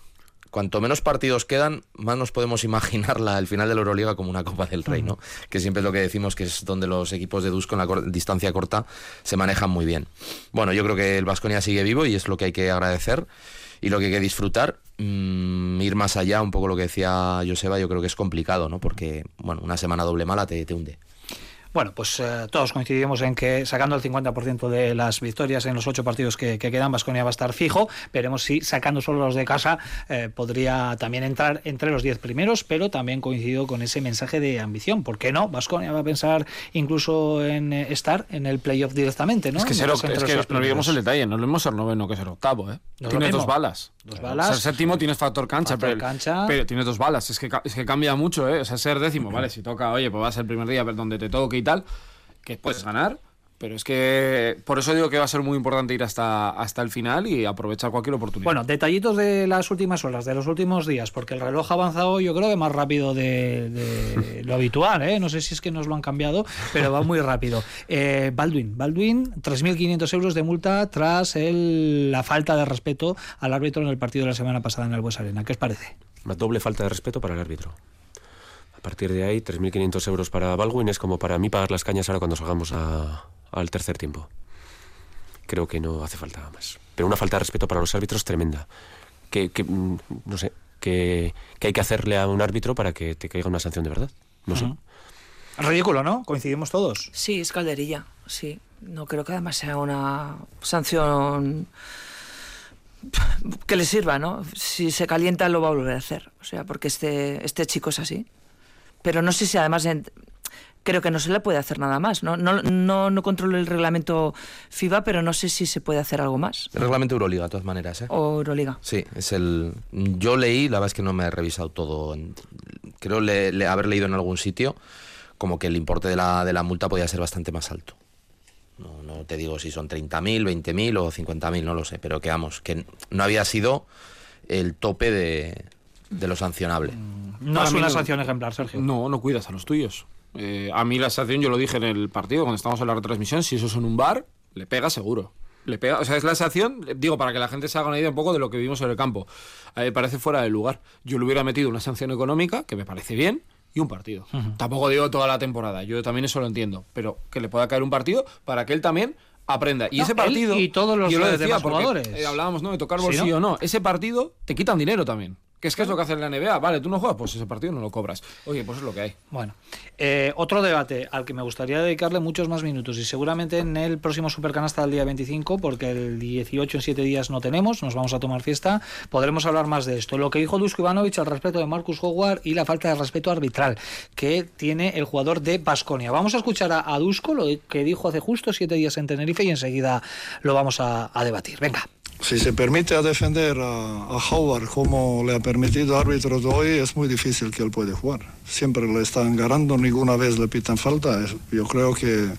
cuanto menos partidos quedan, más nos podemos imaginar la, el final de la Euroliga como una Copa del Rey, ¿no? Que siempre es lo que decimos que es donde los equipos de Dusko en la cor- distancia corta se manejan muy bien. Bueno, yo creo que el Vasconia sigue vivo y es lo que hay que agradecer y lo que hay que disfrutar. Mm, ir más allá, un poco lo que decía Joseba, yo creo que es complicado, ¿no? Porque, bueno, una semana doble mala te, te hunde.
Bueno, pues eh, todos coincidimos en que sacando el 50% de las victorias en los ocho partidos que, que quedan, Vasconia va a estar fijo. Veremos si sacando solo los de casa eh, podría también entrar entre los 10 primeros, pero también coincido con ese mensaje de ambición. ¿Por qué no? Vasconia va a pensar incluso en eh, estar en el playoff directamente, ¿no?
Es que,
entre
es que no olvidemos el detalle, no es lo mismo ser noveno que ser octavo, ¿eh?
No es
tienes dos balas.
Dos
O
balas.
Ser séptimo tienes factor cancha,
Factor
pero,
cancha.
pero tienes dos balas. Es que, es que cambia mucho, ¿eh? O sea, ser décimo, vale, si toca, oye, pues va a ser el primer día pero donde te toque que puedes ganar. Pero es que por eso digo que va a ser muy importante ir hasta, hasta el final y aprovechar cualquier oportunidad.
Bueno, detallitos de las últimas horas, de los últimos días, porque el reloj ha avanzado yo creo que más rápido de, de lo habitual, ¿eh? no sé si es que nos lo han cambiado, pero va muy rápido. Eh, Baldwin, Baldwin, 3.500 euros de multa tras el- la falta de respeto al árbitro en el partido de la semana pasada en el Bues Arena. ¿Qué os parece?
Una doble falta de respeto para el árbitro. A partir de ahí, 3.500 euros para Baldwin es como para mí pagar las cañas ahora cuando salgamos a- al tercer tiempo. Creo que no hace falta más. Pero una falta de respeto para los árbitros tremenda. Que, que, mm, no sé, que, que hay que hacerle a un árbitro para que te caiga una sanción de verdad. No sé.
Ridículo, ¿no? Coincidimos todos.
Sí, es calderilla, sí. No creo que además sea una sanción que le sirva, ¿no? Si se calienta lo va a volver a hacer. O sea, porque este, este chico es así. Pero no sé si además en- creo que no se le puede hacer nada más. ¿no? No, no, no controlo el reglamento FIBA, pero no sé si se puede hacer algo más.
El reglamento Euroliga, de todas maneras, ¿eh?
O Euroliga.
Sí, es el. Yo leí, la verdad es que no me he revisado todo. Creo le- le- haber leído en algún sitio como que el importe de la, de la multa podía ser bastante más alto. No, no te digo si son 30.000, 20.000 o 50.000, no lo sé, pero que vamos, que no había sido el tope de, de lo sancionable.
No
Para
es una
no-
sanción ejemplar, Sergio.
No, no cuidas a los tuyos. Eh, a mí la sanción, yo lo dije en el partido, cuando estábamos en la retransmisión, si eso es en un bar, le pega seguro. Le pega, o sea, es la sanción, eh, digo, para que la gente se haga una idea un poco de lo que vivimos en el campo. A mí me parece fuera del lugar. Yo le hubiera metido una sanción económica, que me parece bien, y un partido. Tampoco digo toda la temporada, yo también eso lo entiendo, pero que le pueda caer un partido para que él también aprenda. Y
No,
ese partido...
y todos los
yo lo
demás
decía, porque,
jugadores.
eh, hablábamos, ¿no? De tocar
Sí,
bolsillo
¿no?
o no. Ese partido te quitan dinero también. Que es que es lo que hace la NBA. Vale, tú no juegas, pues ese partido no lo cobras. Oye, pues es lo que hay.
Bueno, eh, otro debate al que me gustaría dedicarle muchos más minutos y seguramente en el próximo Supercanasta del día 25, porque el 18 en 7 días no tenemos, nos vamos a tomar fiesta, podremos hablar más de esto. Lo que dijo Dusko Ivanovic al respecto de Marcus Howard y la falta de respeto arbitral que tiene el jugador de Basconia. Vamos a escuchar a, a Dusko lo que dijo hace justo 7 días en Tenerife y enseguida lo vamos a debatir. Venga.
Si se permite a defender a, Howard como le ha permitido árbitro de hoy, es muy difícil que él puede jugar. Siempre le están ganando, ninguna vez le pitan falta. Yo creo que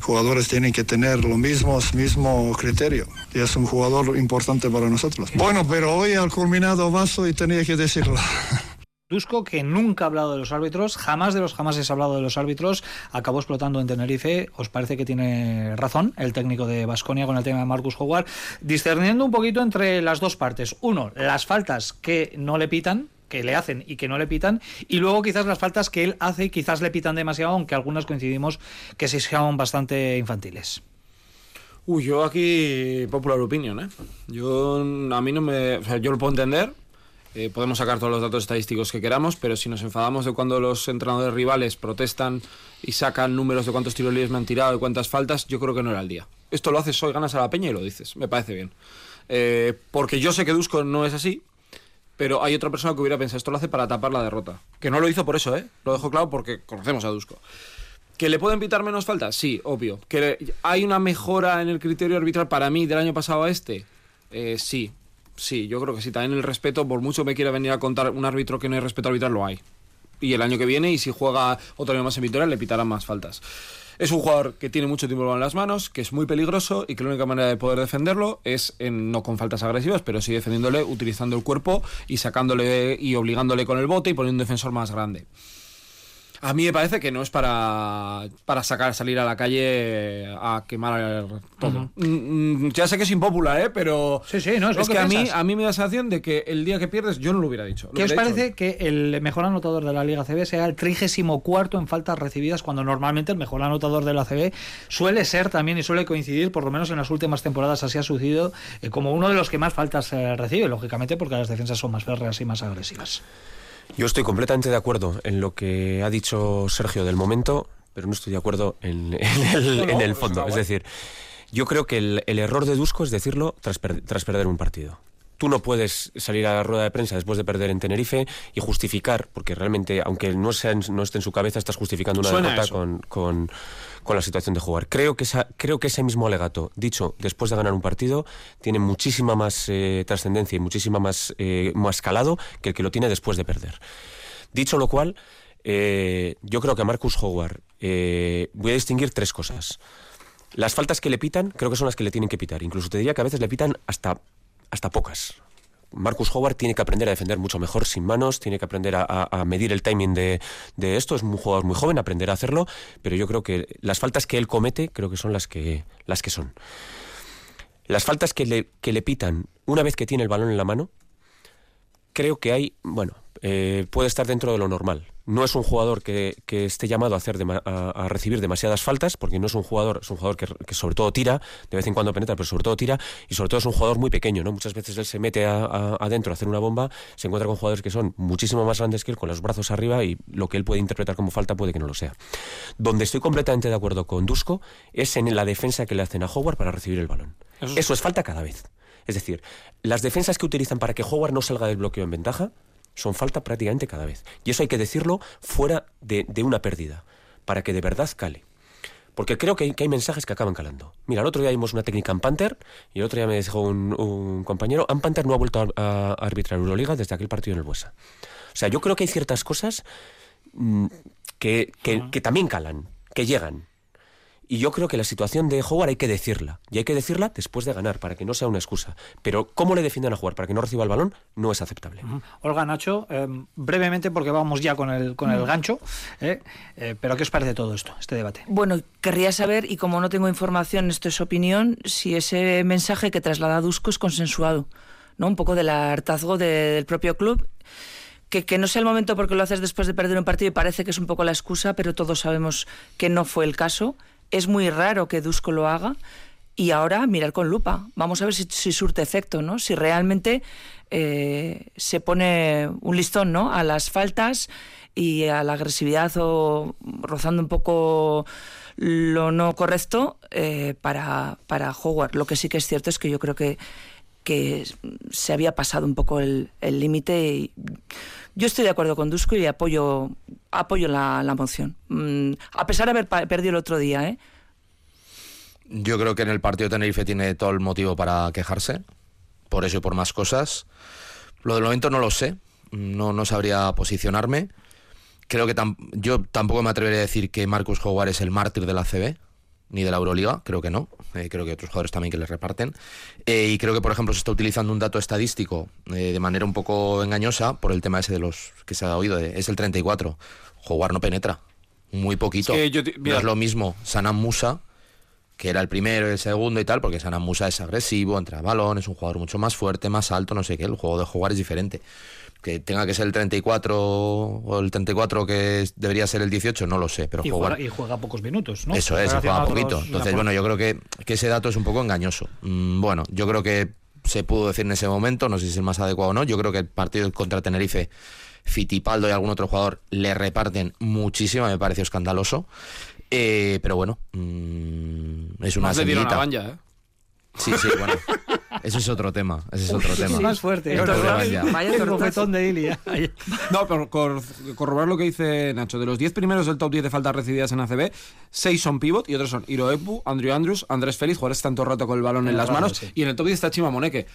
jugadores tienen que tener lo mismo, mismo criterio. Y es un jugador importante para nosotros. Bueno, pero hoy ha culminado vaso y tenía que decirlo.
Dusko, que nunca ha hablado de los árbitros, jamás de los jamás ha hablado de los árbitros, acabó explotando en Tenerife. ¿Os parece que tiene razón el técnico de Basconia con el tema de Marcus Howard? Discerniendo un poquito entre las dos partes. Uno, las faltas que no le pitan, que le hacen y que no le pitan, y luego quizás las faltas que él hace y quizás le pitan demasiado, aunque algunas coincidimos que se son bastante infantiles.
Uy, yo aquí popular opinion, ¿eh? Yo a mí no me, o sea, yo lo puedo entender. Eh, podemos sacar todos los datos estadísticos que queramos, pero si nos enfadamos de cuando los entrenadores rivales protestan y sacan números de cuántos tiros libres me han tirado y cuántas faltas, yo creo que no era el día. Esto lo haces hoy, ganas a la peña y lo dices. Me parece bien. Eh, porque yo sé que Dusko no es así, pero hay otra persona que hubiera pensado esto lo hace para tapar la derrota. Que no lo hizo por eso, ¿eh? Lo dejo claro porque conocemos a Dusko. ¿Que le pueden pitar menos faltas? Sí, obvio. ¿Que hay una mejora en el criterio arbitral para mí del año pasado a este? Eh, sí, sí, yo creo que sí. También el respeto, por mucho me quiera venir a contar un árbitro que no hay respeto arbitral, lo hay. Y el año que viene, y si juega otro año más en Vitoria, le pitarán más faltas. Es un jugador que tiene mucho tiempo en las manos, que es muy peligroso y que la única manera de poder defenderlo es no con faltas agresivas, pero sí defendiéndole, utilizando el cuerpo y sacándole y obligándole con el bote y poniendo un defensor más grande. A mí me parece que no es para, para sacar, salir a la calle a quemar todo. Mm, mm, ya sé que es impopular, ¿eh? pero
Sí, sí, no, es que
que a mí, a mí me da la sensación de que el día que pierdes yo no lo hubiera dicho. Lo
¿Qué os parece
dicho.
que el mejor anotador de la Liga CB sea el 34 en faltas recibidas, cuando normalmente el mejor anotador de la CB suele ser también y suele coincidir, por lo menos en las últimas temporadas así ha sucedido, eh, como uno de los que más faltas eh, recibe, lógicamente porque las defensas son más férreas y más agresivas?
Yo estoy completamente de acuerdo en lo que ha dicho Sergio del momento, pero no estoy de acuerdo en, en el,
No, no,
en el fondo. Es decir, yo creo que el, el error de Dusko es decirlo tras, per- tras perder un partido. Tú no puedes salir a la rueda de prensa después de perder en Tenerife y justificar, porque realmente, aunque no, sea en- no esté en su cabeza, estás justificando una derrota con, con- con la situación de jugar. Creo que, esa, creo que ese mismo alegato, dicho después de ganar un partido, tiene muchísima más eh, trascendencia y muchísima más, eh, más calado que el que lo tiene después de perder. Dicho lo cual, eh, yo creo que a Marcus Howard eh, voy a distinguir tres cosas. Las faltas que le pitan, creo que son las que le tienen que pitar. Incluso te diría que a veces le pitan hasta, hasta pocas. Marcus Howard tiene que aprender a defender mucho mejor sin manos, tiene que aprender a, a- medir el timing de, de esto. Es un jugador muy joven, aprenderá a hacerlo, pero yo creo que las faltas que él comete creo que son las que, las que son. Las faltas que le, que le pitan una vez que tiene el balón en la mano, creo que hay, bueno, eh, puede estar dentro de lo normal. No es un jugador que, que esté llamado a, hacer dema- a, a recibir demasiadas faltas, porque no es un jugador, es un jugador que, que sobre todo tira, de vez en cuando penetra, pero sobre todo tira, y sobre todo es un jugador muy pequeño, ¿no? Muchas veces él se mete a- adentro a hacer una bomba, se encuentra con jugadores que son muchísimo más grandes que él, con los brazos arriba, y lo que él puede interpretar como falta puede que no lo sea. Donde estoy completamente de acuerdo con Dusko es en la defensa que le hacen a Howard para recibir el balón.
Eso
Eso,
sí.
es falta cada vez. Es decir, las defensas que utilizan para que Howard no salga del bloqueo en ventaja son falta prácticamente cada vez. Y eso hay que decirlo fuera de, de una pérdida, para que de verdad cale. Porque creo que hay, que hay mensajes que acaban calando. Mira, el otro día vimos una técnica en Panther y el otro día me dijo un, un compañero, Ann Panther no ha vuelto a, a arbitrar Euroliga desde aquel partido en el Buesa. O sea, yo creo que hay ciertas cosas mm, que, que- que también calan, que llegan. Y yo creo que la situación de Howard hay que decirla. Y hay que decirla después de ganar, para que no sea una excusa. Pero cómo le defienden a jugar para que no reciba el balón no es aceptable.
Olga Nacho, eh, brevemente porque vamos ya con el, con el gancho, eh, eh, pero ¿qué os parece todo esto, este debate?
Bueno, querría saber, y como no tengo información, esto es opinión, si ese mensaje que traslada Dusko es consensuado, ¿no? Un poco del hartazgo de- del propio club. Que, que no sea el momento porque lo haces después de perder un partido y parece que es un poco la excusa, pero todos sabemos que no fue el caso. Es muy raro que Dusko lo haga. Y ahora mirar con lupa. Vamos a ver si, si surte efecto, ¿no? Si realmente eh, se pone un listón, ¿no? A las faltas y a la agresividad o rozando un poco lo no correcto eh, para, para Howard. Lo que sí que es cierto es que yo creo que, que se había pasado un poco el límite y yo estoy de acuerdo con Dusko y apoyo, apoyo la, la moción. Mm, a pesar de haber perdido el otro día, ¿eh?
Yo creo que en el partido Tenerife tiene todo el motivo para quejarse, por eso y por más cosas. Lo del momento no lo sé, no, no sabría posicionarme. Creo que tam- yo tampoco me atrevería a decir que Marcus Howard es el mártir de la CB, ni de la Euroliga, creo que no. Eh, creo que otros jugadores también que les reparten. Eh, y creo que, por ejemplo, se está utilizando un dato estadístico eh, de manera un poco engañosa por el tema ese de los que se ha oído, de- es el 34. Howard no penetra, muy poquito.
Es que yo
no es lo mismo Sanam Musa que era el primero y el segundo y tal, porque Sana Musa es agresivo, entra a balón, es un jugador mucho más fuerte, más alto, no sé qué, el juego de jugar es diferente. Que tenga que ser el 34 o el 34 que debería ser el 18, no lo sé, pero
y,
jugar...
juega, y juega pocos minutos, ¿no?
Eso es, juega poquito. Entonces, bueno, yo creo que, que, ese dato es un poco engañoso. Mm, bueno, yo creo que se pudo decir en ese momento, no sé si es el más adecuado o no, yo creo que el partido contra Tenerife Fitipaldo y algún otro jugador le reparten muchísimo, me pareció escandaloso. Eh, pero bueno, mmm, es una
Más le dieron a Banja, ¿eh?
Sí, sí, bueno. Eso es otro tema. Ese es otro tema.
Es más fuerte.
Esto es Vaya
el bofetón de Ilia.
No, pero cor corroborar lo que dice Nacho. De los 10 primeros del top 10 de faltas recibidas en ACB, 6 son pivot y otros son Iro Epu, Andrew Andrews, Andrés Félix, jugadores tanto rato con el balón en, en las rato, manos. Sí. Y en el top 10 está Chima Moneque.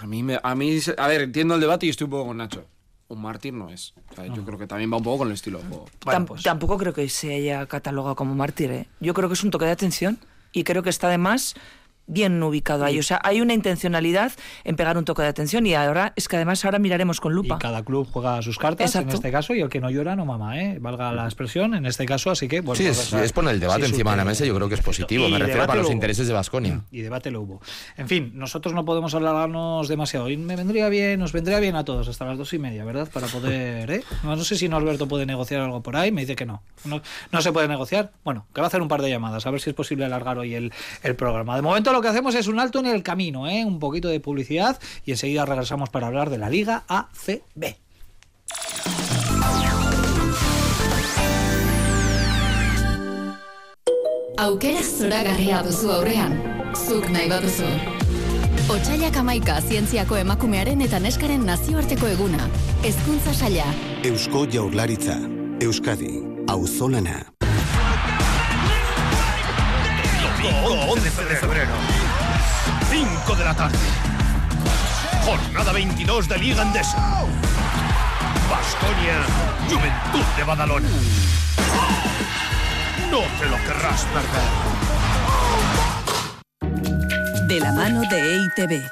A mí, me, a mí, a ver, entiendo el debate y estoy un poco con Nacho un mártir no es. O sea, yo creo que también va un poco con el estilo de juego.
Bueno, pues. Tampoco creo que se haya catalogado como mártir. ¿eh? Yo creo que es un toque de atención y creo que está además bien ubicado ahí. O sea, hay una intencionalidad en pegar un toque de atención y ahora es que además ahora miraremos con lupa.
Y cada club juega sus cartas Exacto. en este caso y el que no llora no mama, ¿eh? valga la expresión en este caso, así que...
Bueno, sí, es, es poner el debate sí, encima de la mesa, yo creo que es positivo, y me refiero para los intereses de Basconia.
Y debate lo hubo. En fin, nosotros no podemos alargarnos demasiado y me vendría bien, nos vendría bien a todos hasta las dos y media, ¿verdad? Para poder... ¿eh? No, no sé si Norberto puede negociar algo por ahí, me dice que no. no. No se puede negociar. Bueno, que va a hacer un par de llamadas, a ver si es posible alargar hoy el, el programa. De momento lo que hacemos es un alto en el camino, ¿eh? un poquito de publicidad y enseguida regresamos para hablar de la Liga ACB.
Aukera zoragarria duzu aurrean, zuk nahi baduzu. Otsailak amaika zientziako emakumearen eta neskaren nazioarteko eguna. Hezkuntza saila.
Eusko jaurlaritza. Euskadi. Auzolana.
Domingo 11 de febrero. 5 de la tarde. Jornada 22 de Liga Andesa. Basconia, Juventud de Badalona. No te lo querrás perder.
De la mano de EITB.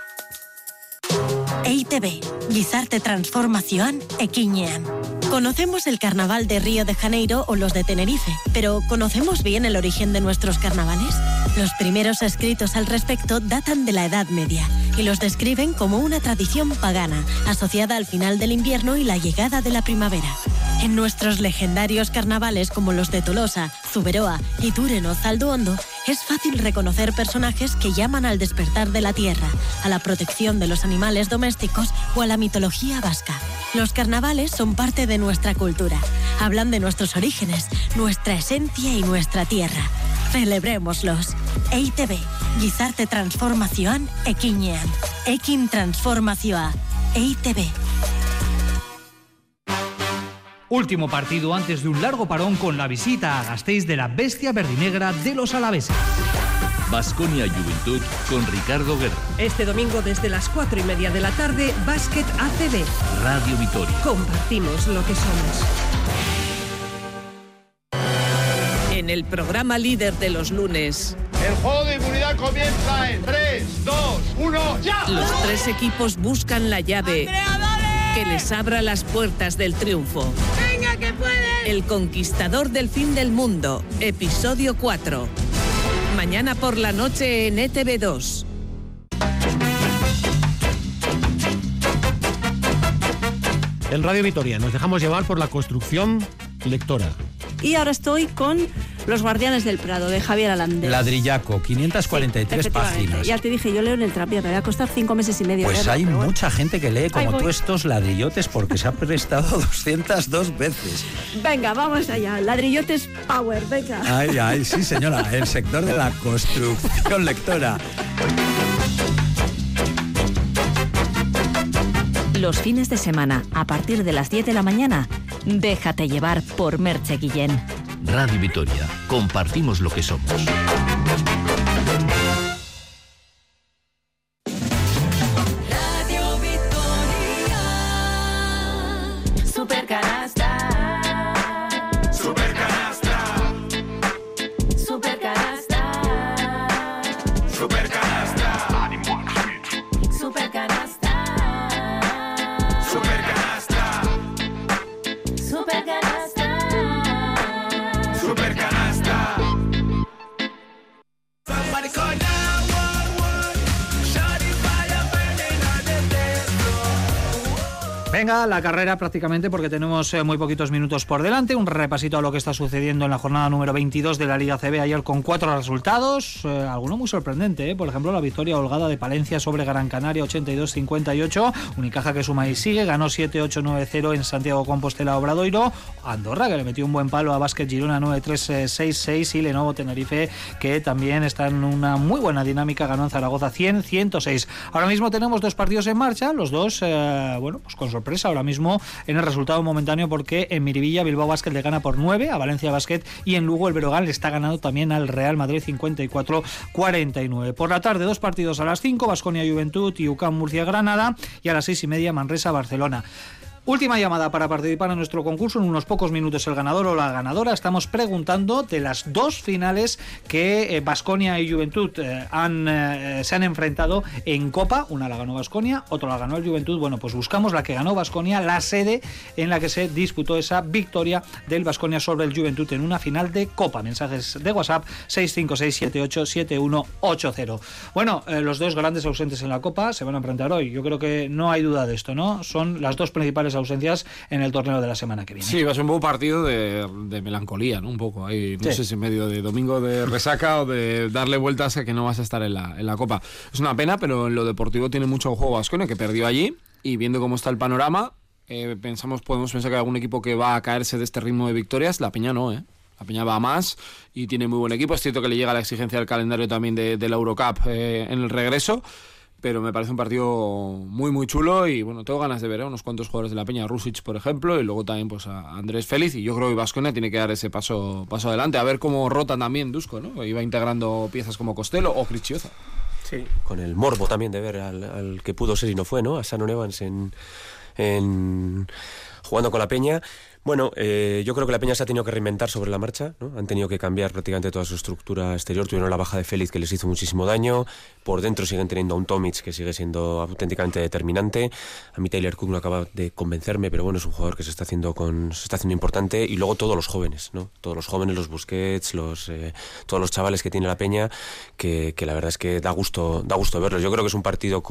EITB, Gizarte Transformación Equiñean. Conocemos el carnaval de Río de Janeiro o los de Tenerife, pero ¿conocemos bien el origen de nuestros carnavales? Los primeros escritos al respecto datan de la Edad Media y los describen como una tradición pagana asociada al final del invierno y la llegada de la primavera. En nuestros legendarios carnavales como los de Tolosa, Zuberoa y Túreno Zalduondo, es fácil reconocer personajes que llaman al despertar de la tierra, a la protección de los animales domésticos o a la mitología vasca. Los carnavales son parte de nuestra cultura. Hablan de nuestros orígenes, nuestra esencia y nuestra tierra. Celebrémoslos. EITB, Gizarte Transformación Ekiñean. Ekin Transformazioa. EITB.
Último partido antes de un largo parón con la visita a Gasteiz de la bestia verdinegra de los alaveses.
Basconia Juventud con Ricardo Guerra.
Este domingo desde las 4 y media de la tarde, Básquet ACB.
Radio Vitoria.
Compartimos lo que somos. En el programa líder de los lunes.
El juego de inmunidad comienza en 3, 2, 1, ya.
Los tres equipos buscan la llave que les abra las puertas del triunfo.
¡Venga, que puedes!
El conquistador del fin del mundo, episodio 4. Mañana por la noche en E ETV2.
En Radio Vitoria nos dejamos llevar por la construcción lectora.
Y ahora estoy con Los Guardianes del Prado, de Javier Alandés.
Ladrillaco, 543
sí,
páginas.
Ya te dije, yo leo en el tranvía, me va a costar cinco meses y medio.
Pues
leerlo,
hay mucha
bueno.
gente que lee como tú estos ladrillotes porque se ha prestado 202 veces.
Venga, vamos allá. Ladrillotes Power, venga.
Ay, ay, sí señora, el sector de la construcción lectora.
Los fines de semana, a partir de las 10 de la mañana, déjate llevar por Merche Guillén.
Radio Vitoria. Compartimos lo que somos.
Radio Victoria. Super canasta.
La carrera prácticamente porque tenemos eh, muy poquitos minutos por delante. Un repasito a lo que está sucediendo en la jornada número 22 de la Liga CB ayer con cuatro resultados. Eh, alguno muy sorprendente, ¿eh? por ejemplo la victoria holgada de Palencia sobre Gran Canaria 82-58. Unicaja que suma y sigue, ganó 7-8-9-0 en Santiago Compostela Obradoiro. Andorra que le metió un buen palo a Básquet Girona 9-3-6-6 y Lenovo Tenerife que también está en una muy buena dinámica, ganó en Zaragoza 100-106. Ahora mismo tenemos dos partidos en marcha, los dos, bueno, pues con sorpresa ahora mismo en el resultado momentáneo porque en Miribilla Bilbao Basket le gana por 9 a Valencia Basket y en Lugo el Verogal le está ganando también al Real Madrid 54-49. Por la tarde dos partidos a las 5, Basconia Juventud y UCAM Murcia Granada y a las 6 y media Manresa Barcelona. Última llamada para participar en nuestro concurso. En unos pocos minutos el ganador o la ganadora. Estamos preguntando de las dos finales que Basconia y Juventud eh, han, eh, se han enfrentado en Copa. Una la ganó Basconia, otra la ganó el Juventud. Bueno, pues buscamos la que ganó Basconia, la sede en la que se disputó esa victoria del Basconia sobre el Juventud en una final de Copa. Mensajes de WhatsApp 656787180. Bueno, eh, los dos grandes ausentes en la Copa se van a enfrentar hoy. Yo creo que no hay duda de esto, ¿no? Son las dos principales ausencias en el torneo de la semana que viene.
Sí, va a ser un buen partido de, de melancolía, ¿no? Un poco ahí, no
Sí.
sé si en medio de domingo de resaca o de darle vueltas a que no vas a estar en la, en la Copa. Es una pena, pero en lo deportivo tiene mucho juego Vasconia, que perdió allí, y viendo cómo está el panorama, eh, pensamos, podemos pensar que hay algún equipo que va a caerse de este ritmo de victorias, la Peña no, ¿eh? La Peña va a más y tiene muy buen equipo. Es cierto que le llega la exigencia del calendario también de, de la Eurocup eh, en el regreso, pero me parece un partido muy muy chulo y bueno, tengo ganas de ver a unos cuantos jugadores de la Peña, Rusic por ejemplo, y luego también pues a Andrés Félix y yo creo que Vasconia tiene que dar ese paso paso adelante, a ver cómo rotan también Dusko, ¿no? Iba integrando piezas como Costello o Crichioza.
Sí. Con el morbo también de ver al, al que pudo ser y no fue, ¿no? A Shannon Evans en, en jugando con la Peña. Bueno, eh, yo creo que la Peña se ha tenido que reinventar sobre la marcha. Han tenido que cambiar prácticamente toda su estructura exterior. Tuvieron la baja de Félix que les hizo muchísimo daño. Por dentro siguen teniendo a un Tomic que sigue siendo auténticamente determinante. A mí Taylor Cook no acaba de convencerme, pero bueno, es un jugador que se está haciendo con se está importante. Y luego todos los jóvenes, ¿no? Todos los jóvenes, los Busquets, los eh, todos los chavales que tiene la Peña, que, la verdad es que da gusto da gusto verlos. Yo creo que es un partido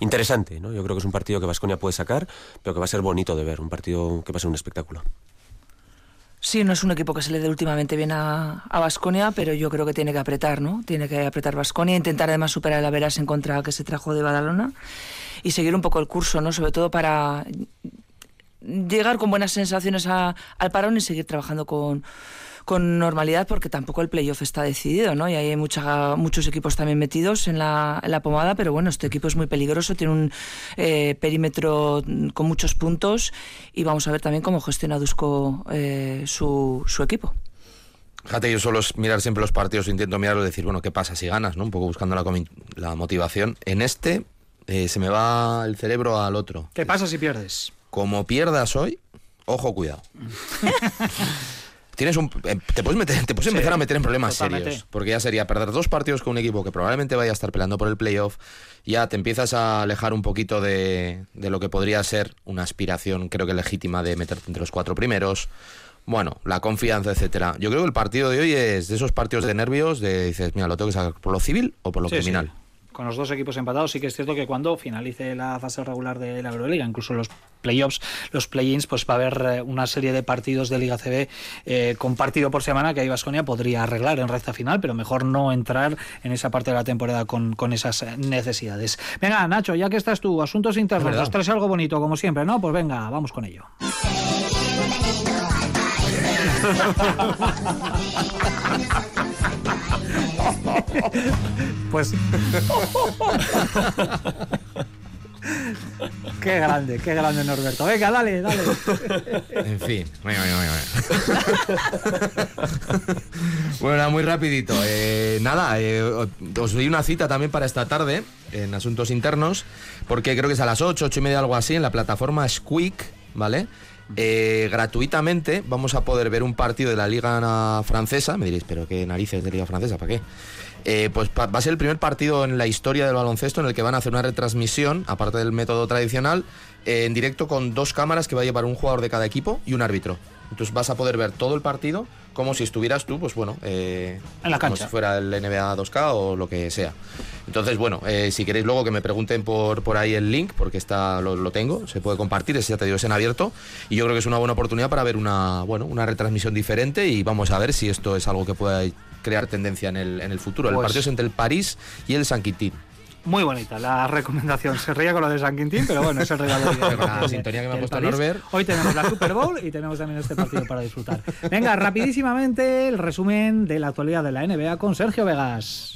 interesante, ¿no? Yo creo que es un partido que Vasconia puede sacar, pero que va a ser bonito de ver, un partido que va a un espectáculo.
Sí, no es un equipo que se le dé últimamente bien a Vasconia, pero yo creo que tiene que apretar, ¿no? Tiene que apretar Vasconia, intentar además superar el Averas en contra que se trajo de Badalona y seguir un poco el curso, ¿no? Sobre todo para llegar con buenas sensaciones al parón y seguir trabajando con, con normalidad porque tampoco el playoff está decidido, ¿no? Y ahí hay mucha, muchos equipos también metidos en la, en la pomada, pero bueno, este equipo es muy peligroso, tiene un eh, perímetro con muchos puntos y vamos a ver también cómo gestiona Dusko eh, su, su equipo.
Fíjate, yo suelo mirar siempre los partidos, intento mirarlo y decir, bueno, ¿qué pasa si ganas? ¿no? Un poco buscando la, la motivación. En este eh, se me va el cerebro al otro.
¿Qué pasa si pierdes?
Como pierdas hoy, ojo, cuidado. Tienes un, eh, te puedes, meter, te puedes
Sí,
empezar a meter en problemas
totalmente.
serios. Porque ya sería perder dos partidos con un equipo que probablemente vaya a estar peleando por el playoff. Ya te empiezas a alejar un poquito de, de lo que podría ser una aspiración, creo que legítima, de meterte entre los cuatro primeros. Bueno, la confianza, etcétera. Yo creo que el partido de hoy es de esos partidos de nervios, de dices, mira, lo tengo que sacar por lo civil o por lo
Sí, sí. Con los dos equipos empatados, sí que es cierto que cuando finalice la fase regular de la Euroliga, incluso los playoffs, los play-ins, pues va a haber eh, una serie de partidos de Liga CB eh, con partido por semana que ahí Vasconia podría arreglar en recta final, pero mejor no entrar en esa parte de la temporada con, con esas necesidades. Venga, Nacho, ya que estás tú, asuntos internos, nos traes algo bonito, como siempre, ¿no? Pues venga, vamos con ello. Pues. qué grande, qué grande Norberto. Venga, dale, dale.
En fin. Venga, venga, venga, bueno, nada, muy rapidito. Eh, nada, eh, os doy una cita también para esta tarde en Asuntos Internos, porque creo que es a las 8, 8 y media, algo así, en la plataforma Squeak, ¿vale? Eh, gratuitamente vamos a poder ver un partido de la Liga Francesa. Me diréis, ¿pero qué narices de Liga Francesa? ¿Para qué? Eh, pues va a ser el primer partido en la historia del baloncesto en el que van a hacer una retransmisión, aparte del método tradicional, eh, en directo con dos cámaras que va a llevar un jugador de cada equipo y un árbitro. Entonces vas a poder ver todo el partido como si estuvieras tú, pues bueno, eh,
En la
como
cancha.
si fuera el NBA 2K o lo que sea. Entonces, bueno, eh, si queréis luego que me pregunten por, por ahí el link, porque está, lo, lo tengo, se puede compartir, ese ya te digo, es en abierto. Y yo creo que es una buena oportunidad para ver una, bueno, una retransmisión diferente y vamos a ver si esto es algo que pueda crear tendencia en el, en el futuro. el
Pues-
partido es entre el París y el San Quintín.
Muy bonita la recomendación. Se reía con lo de San Quintín, pero bueno, es el regalo de,
la sintonía que me ha puesto. Norbert.
Hoy tenemos la Super Bowl y tenemos también este partido para disfrutar. Venga, rapidísimamente el resumen de la actualidad de la NBA con Sergio Vegas.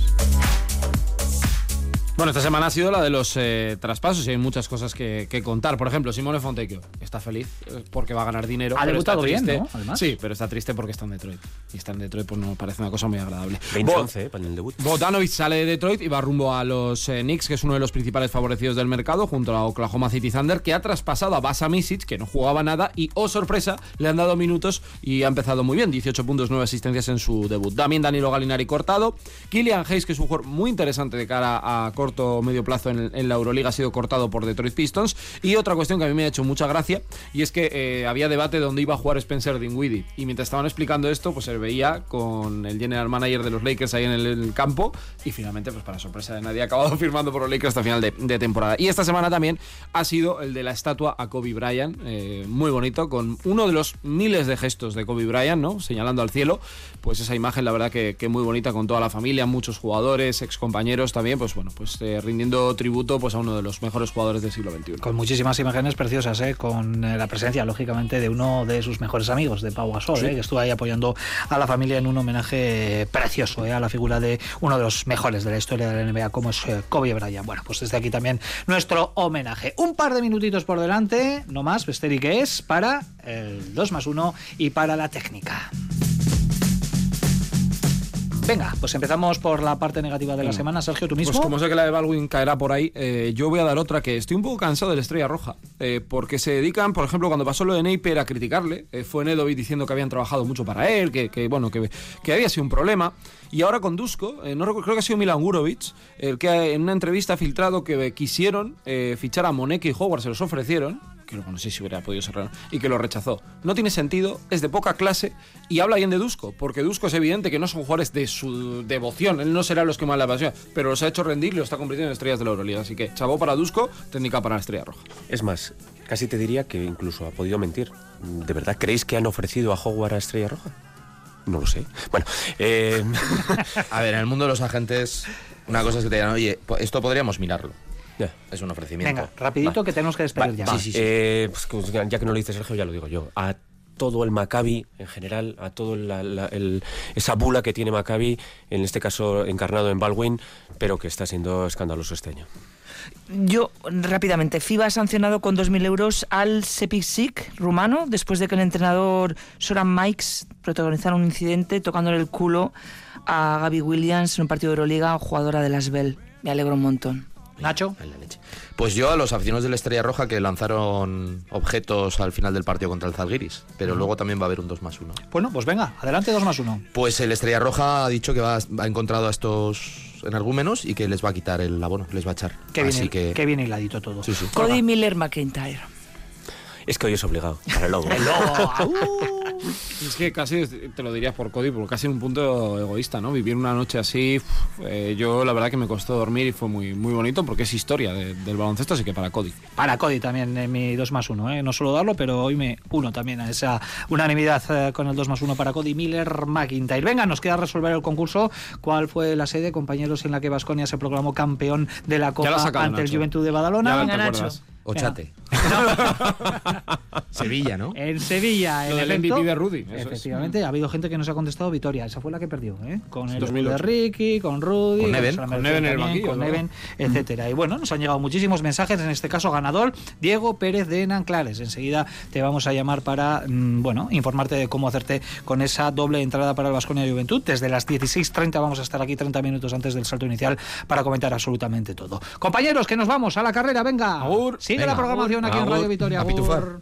Bueno, esta semana ha sido la de los eh, traspasos y hay muchas cosas que, que contar. Por ejemplo, Simone Fontecchio está feliz eh, porque va a ganar dinero.
Ha debutado bien, ¿no? Además.
Sí, pero está triste porque está en Detroit. Y está en Detroit pues no parece una cosa muy agradable.
20-11, eh, para el debut.
Bogdanovic sale de Detroit y va rumbo a los eh, Knicks, que es uno de los principales favorecidos del mercado, junto a Oklahoma City Thunder, que ha traspasado a Basa Misic, que no jugaba nada, y, oh sorpresa, le han dado minutos y ha empezado muy bien, 18 puntos, 9 asistencias en su debut. También Danilo Galinari cortado, Killian Hayes, que es un jugador muy interesante de cara a corto o medio plazo en, en la Euroliga, ha sido cortado por Detroit Pistons. Y otra cuestión que a mí me ha hecho mucha gracia, y es que eh, había debate de dónde iba a jugar Spencer Dinwiddie, y mientras estaban explicando esto, pues se veía con el general manager de los Lakers ahí en el, el campo, y finalmente, pues para sorpresa de nadie, ha acabado firmando por los Lakers hasta final de, de temporada. Y esta semana también ha sido el de la estatua a Kobe Bryant, eh, muy bonito, con uno de los miles de gestos de Kobe Bryant, ¿no? Señalando al cielo, pues esa imagen, la verdad que, que muy bonita, con toda la familia, muchos jugadores, excompañeros también, pues bueno, pues eh, rindiendo tributo pues a uno de los mejores jugadores del siglo XXI.
Con muchísimas imágenes preciosas, ¿eh? con eh, la presencia, lógicamente, de uno de sus mejores amigos, de Pau Gasol,
Sí.
que estuvo ahí apoyando a la familia en un homenaje precioso a la figura de uno de los mejores de la historia de la NBA, como es Kobe Bryant. Bueno, pues desde aquí también nuestro homenaje. Un par de minutitos por delante, no más, Besteri, que es para el 2 más 1 y para la técnica. Venga, pues empezamos por la parte negativa de la semana. Sergio, tú mismo.
Pues como sé que la de Baldwin caerá por ahí, eh, yo voy a dar otra que estoy un poco cansado de la Estrella Roja. eh, porque se dedican, por ejemplo, cuando pasó lo de Napier a criticarle, eh, fue Nedovic diciendo que habían trabajado mucho para él, que, que, bueno, que, que había sido un problema. Y ahora con Dusko, no creo que ha sido Milan Gurovic, el que en una entrevista ha filtrado que quisieron fichar a Moneke y Howard, se los ofrecieron, que no sé si hubiera podido ser y que lo rechazó. No tiene sentido, es de poca clase y habla bien de Dusko, porque Dusko es evidente que no son jugadores de su devoción, él no será los que más la apasiona, pero los ha hecho rendir y lo está convirtiendo en estrellas de la Euroliga. Así que chavo para Dusko, técnica para la estrella roja.
Es más, casi te diría que incluso ha podido mentir. ¿De verdad creéis que han ofrecido a Howard a Estrella Roja? No lo sé. Bueno, eh,
A ver, en el mundo de los agentes, una cosa es que te digan, oye, esto podríamos mirarlo.
Ya.
Es un ofrecimiento.
Venga, rapidito que tenemos que despedir ya.
Va, eh, pues, pues, ya que no lo dice Sergio, ya lo digo yo. A todo el Maccabi en general, a la- la- el- esa bula que tiene Maccabi, en este caso encarnado en Baldwin, pero que está siendo escandaloso este año.
Yo, rápidamente, FIBA ha sancionado con 2.000 euros al Sepisic rumano después de que el entrenador Soran Mikes protagonizara un incidente tocándole el culo a Gaby Williams en un partido de Euroliga, jugadora de las Bell. Me alegro un montón.
Nacho.
Pues yo a los aficionados de la Estrella Roja que lanzaron objetos al final del partido contra el Zalgiris, pero luego también va a haber un 2 más 1.
Bueno, pues venga, adelante 2 más 1.
Pues el Estrella Roja ha dicho que va, ha encontrado a estos energúmenos y que les va a quitar el abono, les va a echar.
Qué bien,
Así que
qué bien hiladito todo.
Sí, sí.
Cody Miller McIntyre.
Es que hoy es obligado, para el lobo.
Es que casi te lo dirías por Cody, porque casi en un punto egoísta, ¿no? Vivir una noche así, eh, yo la verdad que me costó dormir y fue muy, muy bonito porque es historia de- del baloncesto, así que para Cody.
Para Cody también en mi 2 más 1, ¿eh? no solo darlo, pero hoy me uno también a esa unanimidad eh, con el 2 más 1 para Cody Miller McIntyre. Venga, nos queda resolver el concurso. ¿Cuál fue la sede, compañeros, en la que Vasconia se proclamó campeón de la Copa
sacado,
ante el. Juventud de Badalona?
Ya
Ochate. Sevilla, ¿no?
En Sevilla, en efecto.
MVP de Rudy, es.
Efectivamente, ha habido gente que nos ha contestado Vitoria. Esa fue la que perdió, ¿eh? Con el
2008.
de Ricky, con Rudy,
Con Neven.
Con Neven en el banquillo,
con
¿no?
Neven, etcétera. Y bueno, nos han llegado muchísimos mensajes. En este caso, ganador Diego Pérez de Nanclares. Enseguida te vamos a llamar para, mm, bueno, informarte de cómo hacerte con esa doble entrada para el Vasconia Juventud. Desde las 16.30 vamos a estar aquí 30 minutos antes del salto inicial para comentar absolutamente todo. Compañeros, que nos vamos a la carrera. Venga, Sigue
Venga,
la programación aquí en Radio Vitoria.
A pitufar.